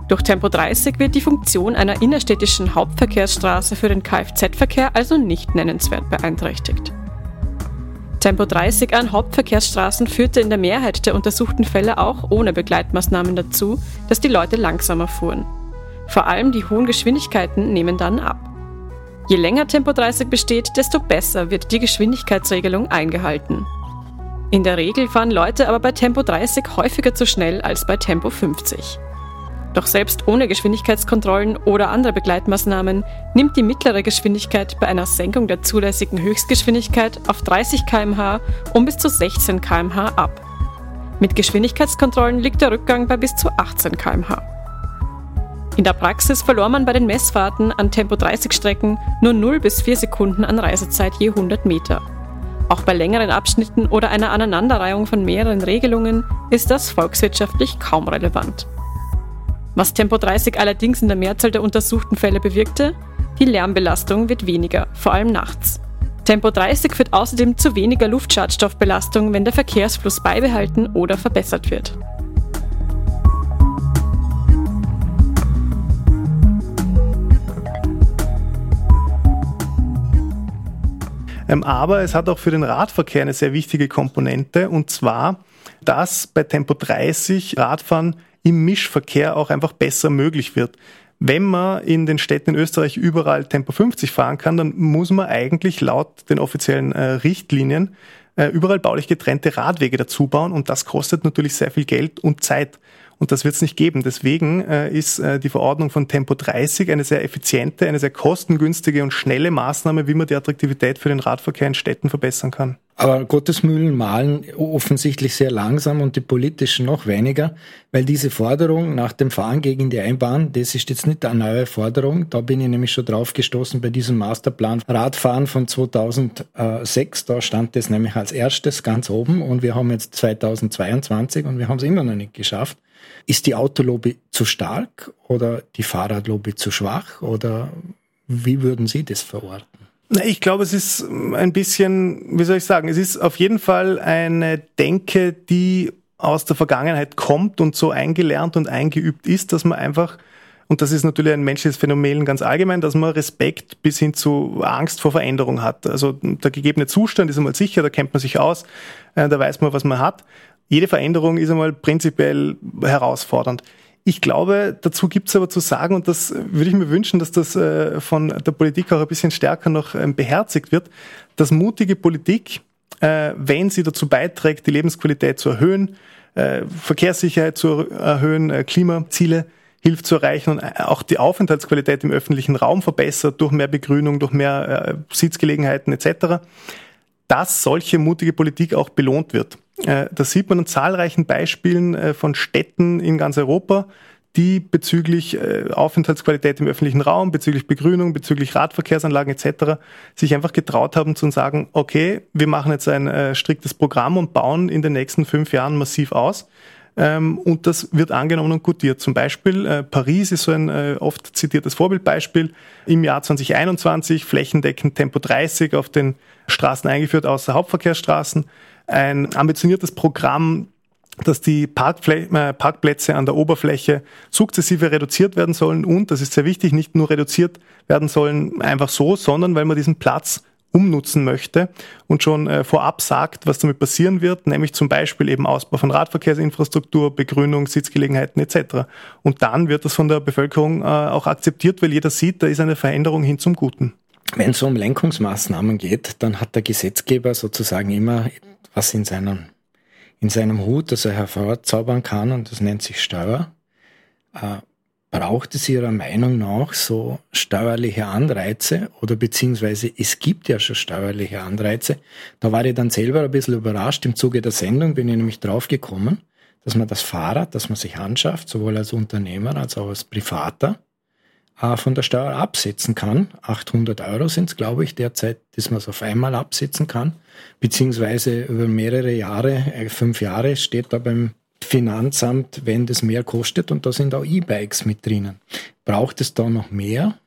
Durch Tempo 30 wird die Funktion einer innerstädtischen Hauptverkehrsstraße für den Kfz-Verkehr also nicht nennenswert beeinträchtigt. Tempo 30 an Hauptverkehrsstraßen führte in der Mehrheit der untersuchten Fälle auch ohne Begleitmaßnahmen dazu, dass die Leute langsamer fuhren. Vor allem die hohen Geschwindigkeiten nehmen dann ab. Je länger Tempo 30 besteht, desto besser wird die Geschwindigkeitsregelung eingehalten. In der Regel fahren Leute aber bei Tempo 30 häufiger zu schnell als bei Tempo 50. Doch selbst ohne Geschwindigkeitskontrollen oder andere Begleitmaßnahmen nimmt die mittlere Geschwindigkeit bei einer Senkung der zulässigen Höchstgeschwindigkeit auf 30 km/h um bis zu 16 km/h ab. Mit Geschwindigkeitskontrollen liegt der Rückgang bei bis zu 18 km/h. In der Praxis verlor man bei den Messfahrten an Tempo 30 Strecken nur 0 bis 4 Sekunden an Reisezeit je 100 Meter. Auch bei längeren Abschnitten oder einer Aneinanderreihung von mehreren Regelungen ist das volkswirtschaftlich kaum relevant. Was Tempo 30 allerdings in der Mehrzahl der untersuchten Fälle bewirkte, die Lärmbelastung wird weniger, vor allem nachts. Tempo 30 führt außerdem zu weniger Luftschadstoffbelastung, wenn der Verkehrsfluss beibehalten oder verbessert wird. Ähm, aber es hat auch für den Radverkehr eine sehr wichtige Komponente und zwar, dass bei Tempo 30 Radfahren im Mischverkehr auch einfach besser möglich wird. Wenn man in den Städten in Österreich überall Tempo 50 fahren kann, dann muss man eigentlich laut den offiziellen äh, Richtlinien äh, überall baulich getrennte Radwege dazu bauen und das kostet natürlich sehr viel Geld und Zeit. Und das wird es nicht geben. Deswegen äh, ist äh, die Verordnung von Tempo 30 eine sehr effiziente, eine sehr kostengünstige und schnelle Maßnahme, wie man die Attraktivität für den Radverkehr in Städten verbessern kann. Aber Gottesmühlen malen offensichtlich sehr langsam und die politischen noch weniger, weil diese Forderung nach dem Fahren gegen die Einbahn, das ist jetzt nicht eine neue Forderung. Da bin ich nämlich schon drauf gestoßen bei diesem Masterplan Radfahren von 2006. Da stand das nämlich als erstes ganz oben und wir haben jetzt 2022 und wir haben es immer noch nicht geschafft. Ist die Autolobby zu stark oder die Fahrradlobby zu schwach oder wie würden Sie das verorten? Ich glaube, es ist ein bisschen, wie soll ich sagen, es ist auf jeden Fall eine Denke, die aus der Vergangenheit kommt und so eingelernt und eingeübt ist, dass man einfach, und das ist natürlich ein menschliches Phänomen ganz allgemein, dass man Respekt bis hin zu Angst vor Veränderung hat. Also der gegebene Zustand ist einmal sicher, da kennt man sich aus, äh, da weiß man, was man hat. Jede Veränderung ist einmal prinzipiell herausfordernd. Ich glaube, dazu gibt es aber zu sagen, und das würde ich mir wünschen, dass das äh, von der Politik auch ein bisschen stärker noch ähm, beherzigt wird, dass mutige Politik, äh, wenn sie dazu beiträgt, die Lebensqualität zu erhöhen, äh, Verkehrssicherheit zu erhöhen, Klimaziele hilft zu erreichen und auch die Aufenthaltsqualität im öffentlichen Raum verbessert durch mehr Begrünung, durch mehr Sitzgelegenheiten etc., dass solche mutige Politik auch belohnt wird. Äh, das sieht man an zahlreichen Beispielen äh, von Städten in ganz Europa, die bezüglich äh, Aufenthaltsqualität im öffentlichen Raum, bezüglich Begrünung, bezüglich Radverkehrsanlagen etc. sich einfach getraut haben zu sagen, okay, wir machen jetzt ein striktes Programm und bauen in den nächsten fünf Jahren massiv aus. Ähm, und das wird angenommen und gutiert. Zum Beispiel Paris ist so ein oft zitiertes Vorbildbeispiel. Im Jahr 2021 flächendeckend Tempo 30 auf den Straßen eingeführt, außer Hauptverkehrsstraßen ein ambitioniertes Programm, dass die Parkfl äh, Parkplätze an der Oberfläche sukzessive reduziert werden sollen und, das ist sehr wichtig, nicht nur reduziert werden sollen einfach so, sondern weil man diesen Platz umnutzen möchte und schon äh, vorab sagt, was damit passieren wird, nämlich zum Beispiel eben Ausbau von Radverkehrsinfrastruktur, Begrünung, Sitzgelegenheiten etc. Und dann wird das von der Bevölkerung äh, auch akzeptiert, weil jeder sieht, da ist eine Veränderung hin zum Guten. Wenn es um Lenkungsmaßnahmen geht, dann hat der Gesetzgeber sozusagen immer was in seinem, in seinem Hut, das er hervorzaubern kann, und das nennt sich Steuer. Äh, braucht es Ihrer Meinung nach so steuerliche Anreize oder beziehungsweise es gibt ja schon steuerliche Anreize. Da war ich dann selber ein bisschen überrascht. Im Zuge der Sendung bin ich nämlich draufgekommen, dass man das Fahrrad, das man sich anschafft, sowohl als Unternehmer als auch als Privater, äh, von der Steuer absetzen kann. 800 Euro sind es, glaube ich, derzeit, dass man es auf einmal absetzen kann, beziehungsweise über mehrere Jahre, äh, fünf Jahre steht da beim Finanzamt, wenn das mehr kostet und da sind auch E-Bikes mit drinnen. Braucht es da noch mehr?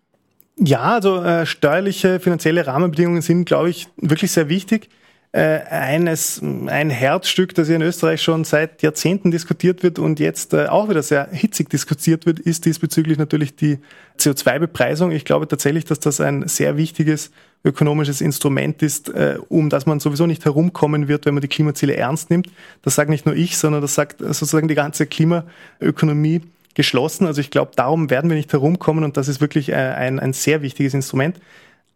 Ja, also äh, steuerliche, finanzielle Rahmenbedingungen sind, glaube ich, wirklich sehr wichtig. Äh, eines, ein Herzstück, das hier in Österreich schon seit Jahrzehnten diskutiert wird und jetzt äh, auch wieder sehr hitzig diskutiert wird, ist diesbezüglich natürlich die CO2-Bepreisung. Ich glaube tatsächlich, dass das ein sehr wichtiges ökonomisches Instrument ist, äh, um das man sowieso nicht herumkommen wird, wenn man die Klimaziele ernst nimmt. Das sagt nicht nur ich, sondern das sagt sozusagen die ganze Klimaökonomie geschlossen. Also ich glaube, darum werden wir nicht herumkommen und das ist wirklich ein, ein sehr wichtiges Instrument.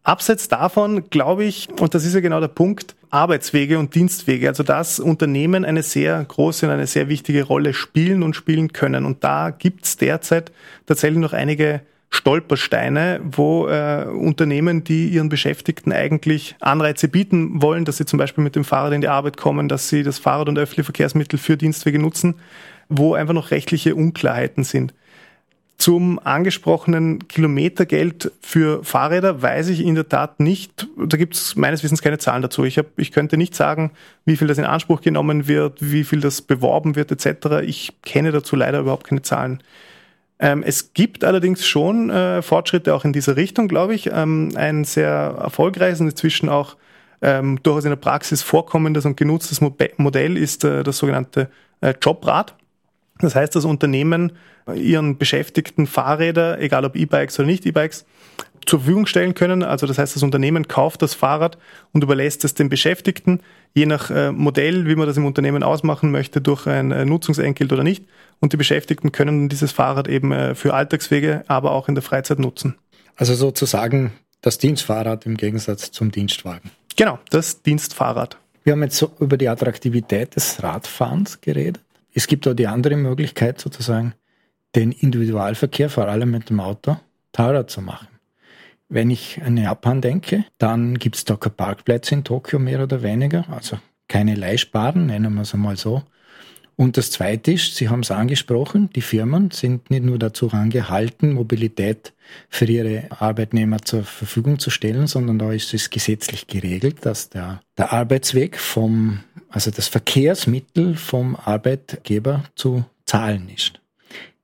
Abseits davon glaube ich, und das ist ja genau der Punkt, Arbeitswege und Dienstwege, also dass Unternehmen eine sehr große und eine sehr wichtige Rolle spielen und spielen können. Und da gibt es derzeit tatsächlich noch einige Stolpersteine, wo äh, Unternehmen, die ihren Beschäftigten eigentlich Anreize bieten wollen, dass sie zum Beispiel mit dem Fahrrad in die Arbeit kommen, dass sie das Fahrrad und öffentliche Verkehrsmittel für Dienstwege nutzen, wo einfach noch rechtliche Unklarheiten sind. Zum angesprochenen Kilometergeld für Fahrräder weiß ich in der Tat nicht. Da gibt es meines Wissens keine Zahlen dazu. Ich, hab, ich könnte nicht sagen, wie viel das in Anspruch genommen wird, wie viel das beworben wird etc. Ich kenne dazu leider überhaupt keine Zahlen. Ähm, es gibt allerdings schon äh, Fortschritte auch in dieser Richtung, glaube ich. Ähm, ein sehr erfolgreiches und inzwischen auch ähm, durchaus in der Praxis vorkommendes und genutztes Modell ist äh, das sogenannte äh, Jobrad. Das heißt, das Unternehmen ihren Beschäftigten Fahrräder, egal ob E-Bikes oder nicht E-Bikes, zur Verfügung stellen können. Also das heißt, das Unternehmen kauft das Fahrrad und überlässt es den Beschäftigten, je nach äh, Modell, wie man das im Unternehmen ausmachen möchte, durch ein äh, Nutzungsentgelt oder nicht. Und die Beschäftigten können dieses Fahrrad eben äh, für Alltagswege, aber auch in der Freizeit nutzen. Also sozusagen das Dienstfahrrad im Gegensatz zum Dienstwagen. Genau, das Dienstfahrrad. Wir haben jetzt so über die Attraktivität des Radfahrens geredet. Es gibt auch die andere Möglichkeit, sozusagen den Individualverkehr, vor allem mit dem Auto, teurer zu machen. Wenn ich an Japan denke, dann gibt es da keine Parkplätze in Tokio mehr oder weniger, also keine Leihsparen, nennen wir es einmal so. Und das Zweite ist, Sie haben es angesprochen, die Firmen sind nicht nur dazu angehalten, Mobilität für ihre Arbeitnehmer zur Verfügung zu stellen, sondern da ist es gesetzlich geregelt, dass der, der Arbeitsweg vom, also das Verkehrsmittel vom Arbeitgeber zu zahlen ist.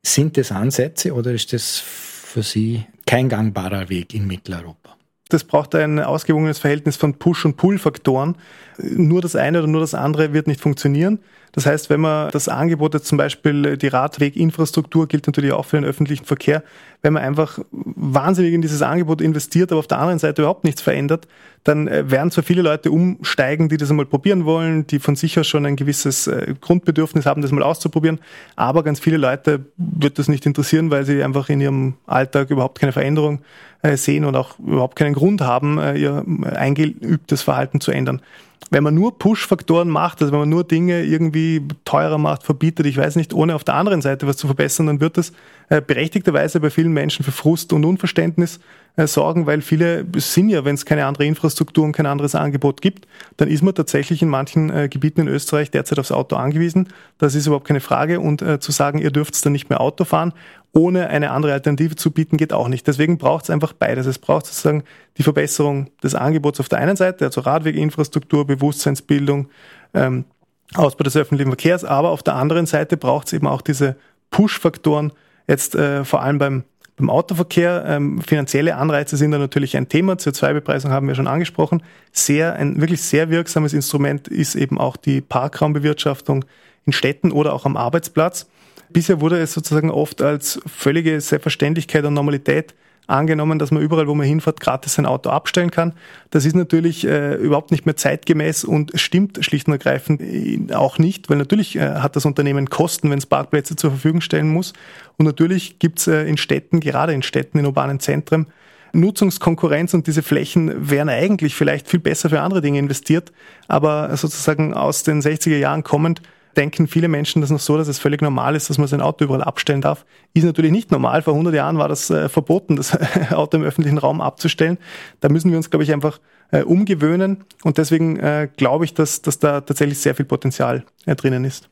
Sind das Ansätze oder ist das für Sie kein gangbarer Weg in Mitteleuropa? Das braucht ein ausgewogenes Verhältnis von Push- und Pull-Faktoren. Nur das eine oder nur das andere wird nicht funktionieren. Das heißt, wenn man das Angebot jetzt zum Beispiel die Radweginfrastruktur gilt natürlich auch für den öffentlichen Verkehr, wenn man einfach wahnsinnig in dieses Angebot investiert, aber auf der anderen Seite überhaupt nichts verändert, dann äh, werden zwar viele Leute umsteigen, die das einmal probieren wollen, die von sich aus schon ein gewisses äh, Grundbedürfnis haben, das mal auszuprobieren, aber ganz viele Leute wird das nicht interessieren, weil sie einfach in ihrem Alltag überhaupt keine Veränderung äh, sehen und auch überhaupt keinen Grund haben, ihr eingeübtes Verhalten zu ändern wenn man nur Push-Faktoren macht, also wenn man nur Dinge irgendwie teurer macht, verbietet, ich weiß nicht, ohne auf der anderen Seite was zu verbessern, dann wird das äh, berechtigterweise bei vielen Menschen für Frust und Unverständnis äh, sorgen, weil viele sind ja, wenn es keine andere Infrastruktur und kein anderes Angebot gibt, dann ist man tatsächlich in manchen äh, Gebieten in Österreich derzeit aufs Auto angewiesen. Das ist überhaupt keine Frage. Und zu sagen, ihr dürft dann nicht mehr Auto fahren, ohne eine andere Alternative zu bieten, geht auch nicht. Deswegen braucht es einfach beides. Es braucht sozusagen die Verbesserung des Angebots auf der einen Seite, also Radweginfrastruktur, Bewusstseinsbildung, ähm, Ausbau des öffentlichen Verkehrs, aber auf der anderen Seite braucht es eben auch diese Push-Faktoren, jetzt äh, vor allem beim beim Autoverkehr, ähm, finanzielle Anreize sind da natürlich ein Thema. CO2-Bepreisung haben wir schon angesprochen. Sehr, ein wirklich sehr wirksames Instrument ist eben auch die Parkraumbewirtschaftung in Städten oder auch am Arbeitsplatz. Bisher wurde es sozusagen oft als völlige Selbstverständlichkeit und Normalität angenommen, dass man überall, wo man hinfährt, gratis sein Auto abstellen kann. Das ist natürlich äh, überhaupt nicht mehr zeitgemäß und stimmt schlicht und ergreifend äh, auch nicht, weil natürlich äh, hat das Unternehmen Kosten, wenn es Parkplätze zur Verfügung stellen muss. Und natürlich gibt es äh, in Städten, gerade in Städten, in urbanen Zentren, Nutzungskonkurrenz und diese Flächen wären eigentlich vielleicht viel besser für andere Dinge investiert, aber sozusagen aus den 60er Jahren kommend denken viele Menschen das noch so, dass es völlig normal ist, dass man sein Auto überall abstellen darf. Ist natürlich nicht normal. Vor 100 Jahren war das äh, verboten, das Auto im öffentlichen Raum abzustellen. Da müssen wir uns, glaube ich, einfach äh, umgewöhnen. Und deswegen äh, glaube ich, dass, dass da tatsächlich sehr viel Potenzial äh, drinnen ist.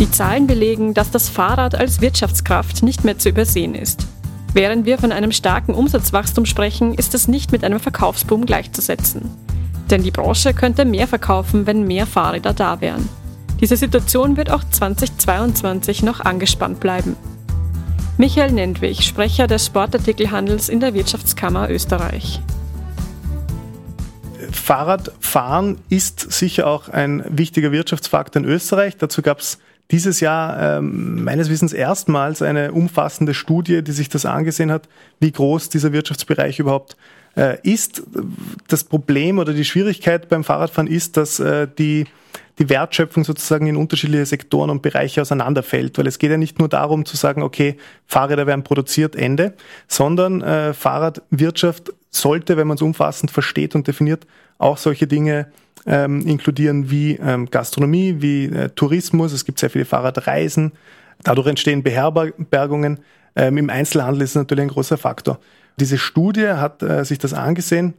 Die Zahlen belegen, dass das Fahrrad als Wirtschaftskraft nicht mehr zu übersehen ist. Während wir von einem starken Umsatzwachstum sprechen, ist es nicht mit einem Verkaufsboom gleichzusetzen. Denn die Branche könnte mehr verkaufen, wenn mehr Fahrräder da wären. Diese Situation wird auch 2022 noch angespannt bleiben. Michael Nendwig, Sprecher des Sportartikelhandels in der Wirtschaftskammer Österreich. Fahrradfahren ist sicher auch ein wichtiger Wirtschaftsfaktor in Österreich. Dazu gab es dieses Jahr ähm, meines Wissens erstmals eine umfassende Studie, die sich das angesehen hat, wie groß dieser Wirtschaftsbereich überhaupt äh, ist. Das Problem oder die Schwierigkeit beim Fahrradfahren ist, dass äh, die die Wertschöpfung sozusagen in unterschiedliche Sektoren und Bereiche auseinanderfällt, weil es geht ja nicht nur darum zu sagen, okay, Fahrräder werden produziert, Ende, sondern äh, Fahrradwirtschaft sollte, wenn man es umfassend versteht und definiert, auch solche Dinge ähm, inkludieren wie ähm, Gastronomie, wie äh, Tourismus. Es gibt sehr viele Fahrradreisen. Dadurch entstehen Beherbergungen. Ähm, Im Einzelhandel ist es natürlich ein großer Faktor. Diese Studie hat äh, sich das angesehen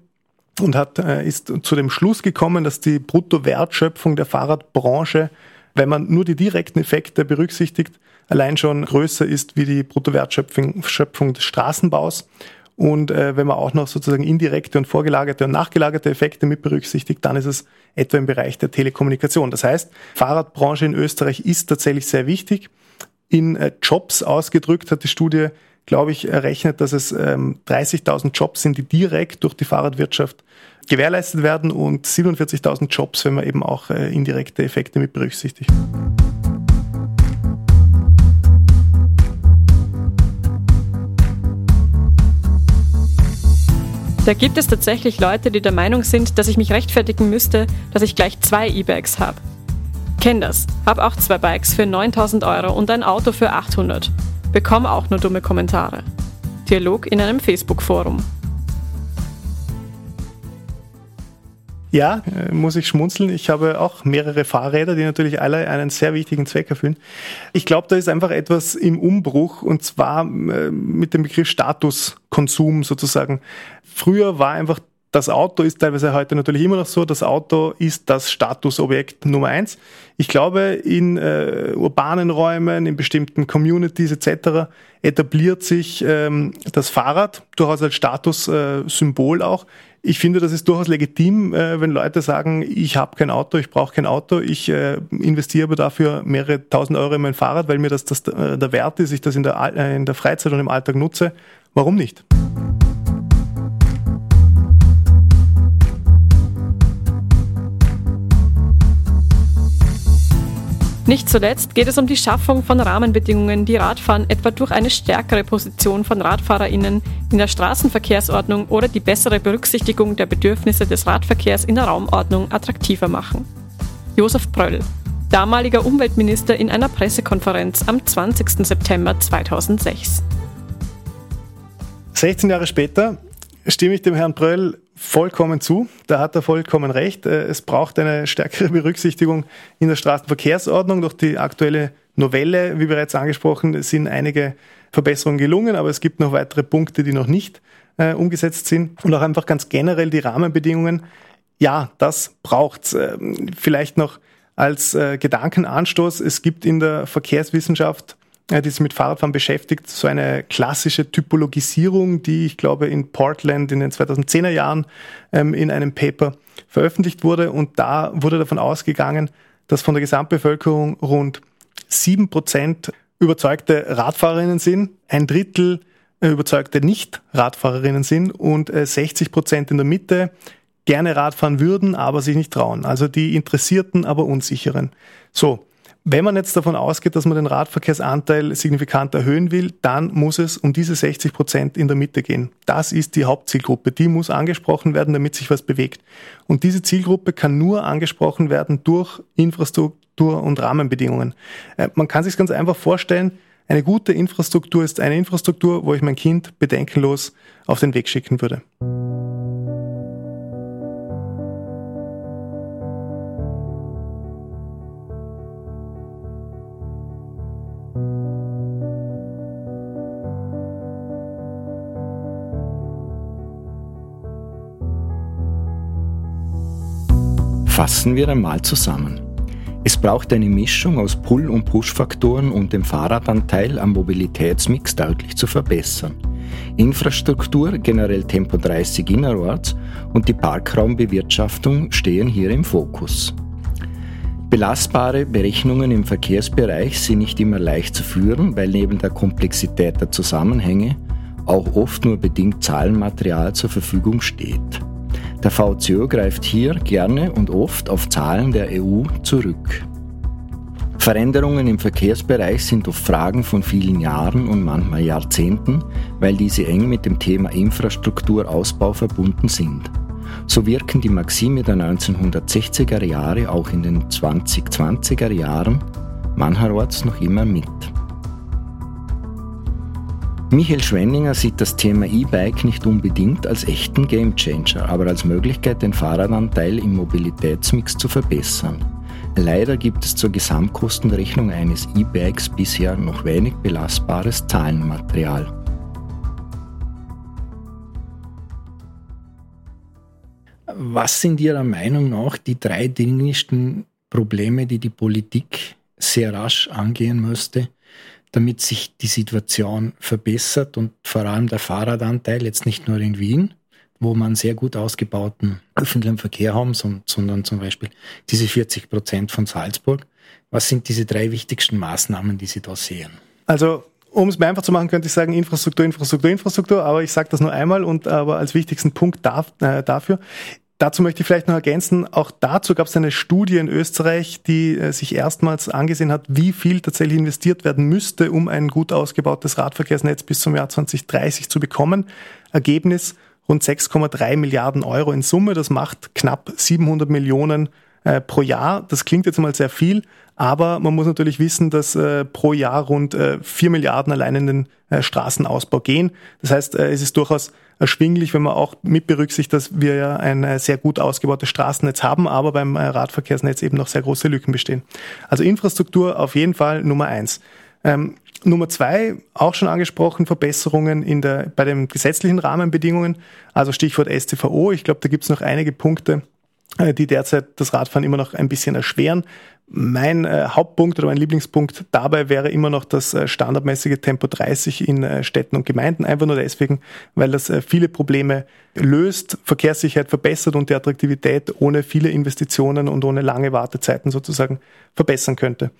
und hat, äh, ist zu dem Schluss gekommen, dass die Bruttowertschöpfung der Fahrradbranche, wenn man nur die direkten Effekte berücksichtigt, allein schon größer ist wie die Bruttowertschöpfung des Straßenbaus. Und äh, wenn man auch noch sozusagen indirekte und vorgelagerte und nachgelagerte Effekte mit berücksichtigt, dann ist es etwa im Bereich der Telekommunikation. Das heißt, Fahrradbranche in Österreich ist tatsächlich sehr wichtig. In äh, Jobs ausgedrückt hat die Studie, glaube ich, errechnet, dass es ähm, 30.000 Jobs sind, die direkt durch die Fahrradwirtschaft gewährleistet werden und 47.000 Jobs, wenn man eben auch äh, indirekte Effekte mit berücksichtigt. Da gibt es tatsächlich Leute, die der Meinung sind, dass ich mich rechtfertigen müsste, dass ich gleich zwei E-Bikes habe. Kenn das. Hab auch zwei Bikes für 9000 Euro und ein Auto für 800. Bekomme auch nur dumme Kommentare. Dialog in einem Facebook-Forum. Ja, äh, muss ich schmunzeln. Ich habe auch mehrere Fahrräder, die natürlich alle einen sehr wichtigen Zweck erfüllen. Ich glaube, da ist einfach etwas im Umbruch und zwar äh, mit dem Begriff Statuskonsum sozusagen. Früher war einfach das Auto ist teilweise heute natürlich immer noch so, das Auto ist das Statusobjekt Nummer eins. Ich glaube, in äh, urbanen Räumen, in bestimmten Communities etc. etabliert sich ähm, das Fahrrad durchaus als Statussymbol äh, auch. Ich finde, das ist durchaus legitim, äh, wenn Leute sagen, ich habe kein Auto, ich brauche kein Auto, ich äh, investiere dafür mehrere tausend Euro in mein Fahrrad, weil mir das, das äh, der Wert ist, ich das in der, äh, in der Freizeit und im Alltag nutze. Warum nicht? Nicht zuletzt geht es um die Schaffung von Rahmenbedingungen, die Radfahren etwa durch eine stärkere Position von RadfahrerInnen in der Straßenverkehrsordnung oder die bessere Berücksichtigung der Bedürfnisse des Radverkehrs in der Raumordnung attraktiver machen. Josef Pröll, damaliger Umweltminister in einer Pressekonferenz am 20. September 2006. 16 Jahre später stimme ich dem Herrn Pröll vollkommen zu. Da hat er vollkommen recht. Äh, es braucht eine stärkere Berücksichtigung in der Straßenverkehrsordnung. Durch die aktuelle Novelle, wie bereits angesprochen, sind einige Verbesserungen gelungen, aber es gibt noch weitere Punkte, die noch nicht äh, umgesetzt sind. Und auch einfach ganz generell die Rahmenbedingungen. Ja, das braucht's. Ähm, vielleicht noch als äh, Gedankenanstoß. Es gibt in der Verkehrswissenschaft die sich mit Fahrradfahren beschäftigt, so eine klassische Typologisierung, die ich glaube in Portland in den 2010er Jahren ähm, in einem Paper veröffentlicht wurde. Und da wurde davon ausgegangen, dass von der Gesamtbevölkerung rund sieben Prozent überzeugte Radfahrerinnen sind, ein Drittel äh, überzeugte Nicht-Radfahrerinnen sind und 60 äh, Prozent in der Mitte gerne Radfahren würden, aber sich nicht trauen. Also die Interessierten, aber Unsicheren. So, wenn man jetzt davon ausgeht, dass man den Radverkehrsanteil signifikant erhöhen will, dann muss es um diese 60 Prozent in der Mitte gehen. Das ist die Hauptzielgruppe. Die muss angesprochen werden, damit sich was bewegt. Und diese Zielgruppe kann nur angesprochen werden durch Infrastruktur und Rahmenbedingungen. Äh, man kann sich ganz einfach vorstellen, eine gute Infrastruktur ist eine Infrastruktur, wo ich mein Kind bedenkenlos auf den Weg schicken würde. Fassen wir einmal zusammen. Es braucht eine Mischung aus Pull- und Push-Faktoren, um den Fahrradanteil am Mobilitätsmix deutlich zu verbessern. Infrastruktur, generell Tempo 30 innerorts und die Parkraumbewirtschaftung stehen hier im Fokus. Belastbare Berechnungen im Verkehrsbereich sind nicht immer leicht zu führen, weil neben der Komplexität der Zusammenhänge auch oft nur bedingt Zahlenmaterial zur Verfügung steht. Der VCO greift hier gerne und oft auf Zahlen der EU zurück. Veränderungen im Verkehrsbereich sind oft Fragen von vielen Jahren und manchmal Jahrzehnten, weil diese eng mit dem Thema Infrastrukturausbau verbunden sind. So wirken die Maxime der 1960er Jahre auch in den 2020er Jahren mancherorts noch immer mit. Michael Schwenninger sieht das Thema E-Bike nicht unbedingt als echten Gamechanger, aber als Möglichkeit, den Fahrradanteil im Mobilitätsmix zu verbessern. Leider gibt es zur Gesamtkostenrechnung eines E-Bikes bisher noch wenig belastbares Zahlenmaterial. Was sind Ihrer Meinung nach die drei dringlichsten Probleme, die die Politik sehr rasch angehen müsste, damit sich die Situation verbessert und vor allem der Fahrradanteil jetzt nicht nur in Wien, wo man sehr gut ausgebauten öffentlichen Verkehr haben, sondern zum Beispiel diese 40 Prozent von Salzburg. Was sind diese drei wichtigsten Maßnahmen, die Sie da sehen? Also um es mir einfach zu machen, könnte ich sagen Infrastruktur, Infrastruktur, Infrastruktur, aber ich sage das nur einmal und aber als wichtigsten Punkt darf, äh, dafür. Dazu möchte ich vielleicht noch ergänzen, auch dazu gab es eine Studie in Österreich, die äh, sich erstmals angesehen hat, wie viel tatsächlich investiert werden müsste, um ein gut ausgebautes Radverkehrsnetz bis zum Jahr 2030 zu bekommen. Ergebnis rund 6,3 Milliarden Euro in Summe. Das macht knapp 700 Millionen äh, pro Jahr. Das klingt jetzt mal sehr viel, aber man muss natürlich wissen, dass äh, pro Jahr rund äh, 4 Milliarden allein in den äh, Straßenausbau gehen. Das heißt, äh, es ist durchaus erschwinglich, wenn man auch mit berücksichtigt, dass wir ja ein äh, sehr gut ausgebautes Straßennetz haben, aber beim äh, Radverkehrsnetz eben noch sehr große Lücken bestehen. Also Infrastruktur auf jeden Fall Nummer eins. Ähm, Nummer zwei, auch schon angesprochen, Verbesserungen in der, bei den gesetzlichen Rahmenbedingungen, also Stichwort STVO. Ich glaube, da gibt es noch einige Punkte, äh, die derzeit das Radfahren immer noch ein bisschen erschweren. Mein äh, Hauptpunkt oder mein Lieblingspunkt dabei wäre immer noch das äh, standardmäßige Tempo 30 in äh, Städten und Gemeinden. Einfach nur deswegen, weil das äh, viele Probleme löst, Verkehrssicherheit verbessert und die Attraktivität ohne viele Investitionen und ohne lange Wartezeiten sozusagen verbessern könnte.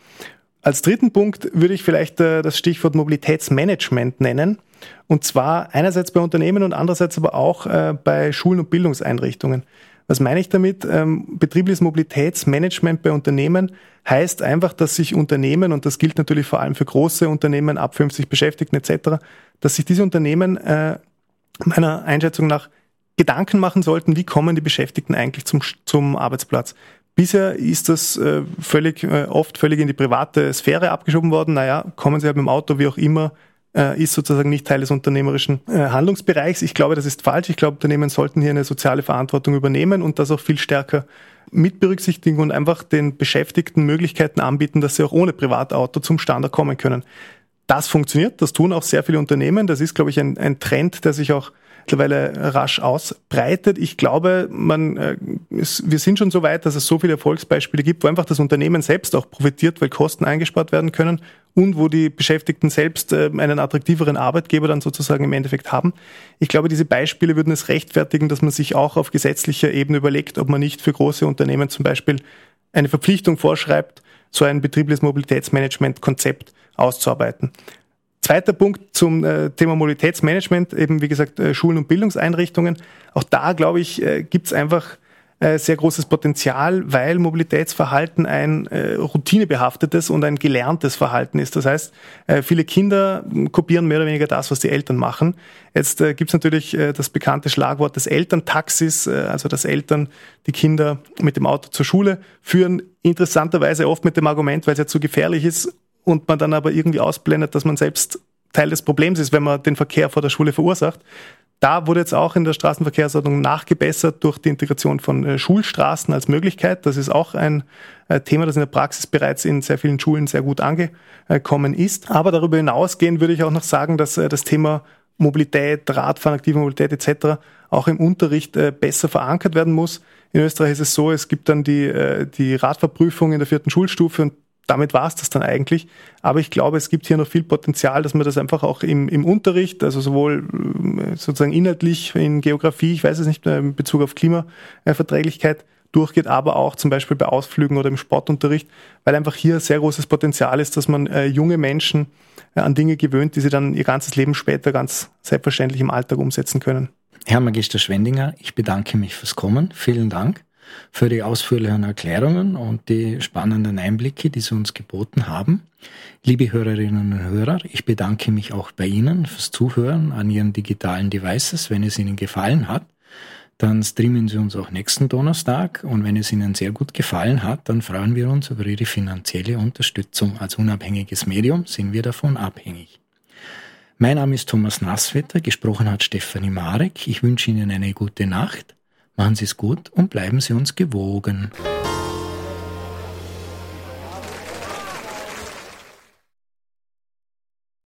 Als dritten Punkt würde ich vielleicht äh, das Stichwort Mobilitätsmanagement nennen. Und zwar einerseits bei Unternehmen und andererseits aber auch äh, bei Schulen und Bildungseinrichtungen. Was meine ich damit? Ähm, betriebliches Mobilitätsmanagement bei Unternehmen heißt einfach, dass sich Unternehmen, und das gilt natürlich vor allem für große Unternehmen ab 50 Beschäftigten etc., dass sich diese Unternehmen äh, meiner Einschätzung nach Gedanken machen sollten, wie kommen die Beschäftigten eigentlich zum, zum Arbeitsplatz. Bisher ist das äh, völlig, äh, oft völlig in die private Sphäre abgeschoben worden. Naja, kommen Sie halt mit dem Auto, wie auch immer, äh, ist sozusagen nicht Teil des unternehmerischen äh, Handlungsbereichs. Ich glaube, das ist falsch. Ich glaube, Unternehmen sollten hier eine soziale Verantwortung übernehmen und das auch viel stärker mit berücksichtigen und einfach den Beschäftigten Möglichkeiten anbieten, dass sie auch ohne Privatauto zum Standard kommen können. Das funktioniert, das tun auch sehr viele Unternehmen. Das ist, glaube ich, ein, ein Trend, der sich auch mittlerweile rasch ausbreitet. Ich glaube, man, äh, wir sind schon so weit, dass es so viele Erfolgsbeispiele gibt, wo einfach das Unternehmen selbst auch profitiert, weil Kosten eingespart werden können und wo die Beschäftigten selbst äh, einen attraktiveren Arbeitgeber dann sozusagen im Endeffekt haben. Ich glaube, diese Beispiele würden es rechtfertigen, dass man sich auch auf gesetzlicher Ebene überlegt, ob man nicht für große Unternehmen zum Beispiel eine Verpflichtung vorschreibt, so ein betriebliches Mobilitätsmanagement-Konzept auszuarbeiten. Zweiter Punkt zum äh, Thema Mobilitätsmanagement, eben wie gesagt äh, Schulen und Bildungseinrichtungen. Auch da, glaube ich, äh, gibt es einfach äh, sehr großes Potenzial, weil Mobilitätsverhalten ein äh, routinebehaftetes und ein gelerntes Verhalten ist. Das heißt, äh, viele Kinder kopieren mehr oder weniger das, was die Eltern machen. Jetzt äh, gibt es natürlich äh, das bekannte Schlagwort des Elterntaxis, äh, also dass Eltern die Kinder mit dem Auto zur Schule führen. Interessanterweise oft mit dem Argument, weil es ja zu gefährlich ist und man dann aber irgendwie ausblendet, dass man selbst Teil des Problems ist, wenn man den Verkehr vor der Schule verursacht. Da wurde jetzt auch in der Straßenverkehrsordnung nachgebessert durch die Integration von äh, Schulstraßen als Möglichkeit. Das ist auch ein äh, Thema, das in der Praxis bereits in sehr vielen Schulen sehr gut angekommen ist. Aber darüber hinausgehend würde ich auch noch sagen, dass äh, das Thema Mobilität, Radfahren, aktive Mobilität etc. auch im Unterricht besser verankert werden muss. In Österreich ist es so, es gibt dann die, die Radfahrprüfung in der vierten Schulstufe und damit war es das dann eigentlich. Aber ich glaube, es gibt hier noch viel Potenzial, dass man das einfach auch im, im Unterricht, also sowohl äh, sozusagen inhaltlich in Geografie, ich weiß es nicht in Bezug auf Klimaverträglichkeit, durchgeht, aber auch zum Beispiel bei Ausflügen oder im Sportunterricht, weil einfach hier sehr großes Potenzial ist, dass man äh, junge Menschen äh, an Dinge gewöhnt, die sie dann ihr ganzes Leben später ganz selbstverständlich im Alltag umsetzen können. Herr Magister Schwendinger, ich bedanke mich fürs Kommen. Vielen Dank für die ausführlichen Erklärungen und die spannenden Einblicke, die Sie uns geboten haben. Liebe Hörerinnen und Hörer, ich bedanke mich auch bei Ihnen fürs Zuhören an Ihren digitalen Devices. Wenn es Ihnen gefallen hat, dann streamen Sie uns auch nächsten Donnerstag und wenn es Ihnen sehr gut gefallen hat, dann freuen wir uns über Ihre finanzielle Unterstützung. Als unabhängiges Medium sind wir davon abhängig. Mein Name ist Thomas Nasswetter, gesprochen hat Stefanie Marek. Ich wünsche Ihnen eine gute Nacht Machen Sie es gut und bleiben Sie uns gewogen.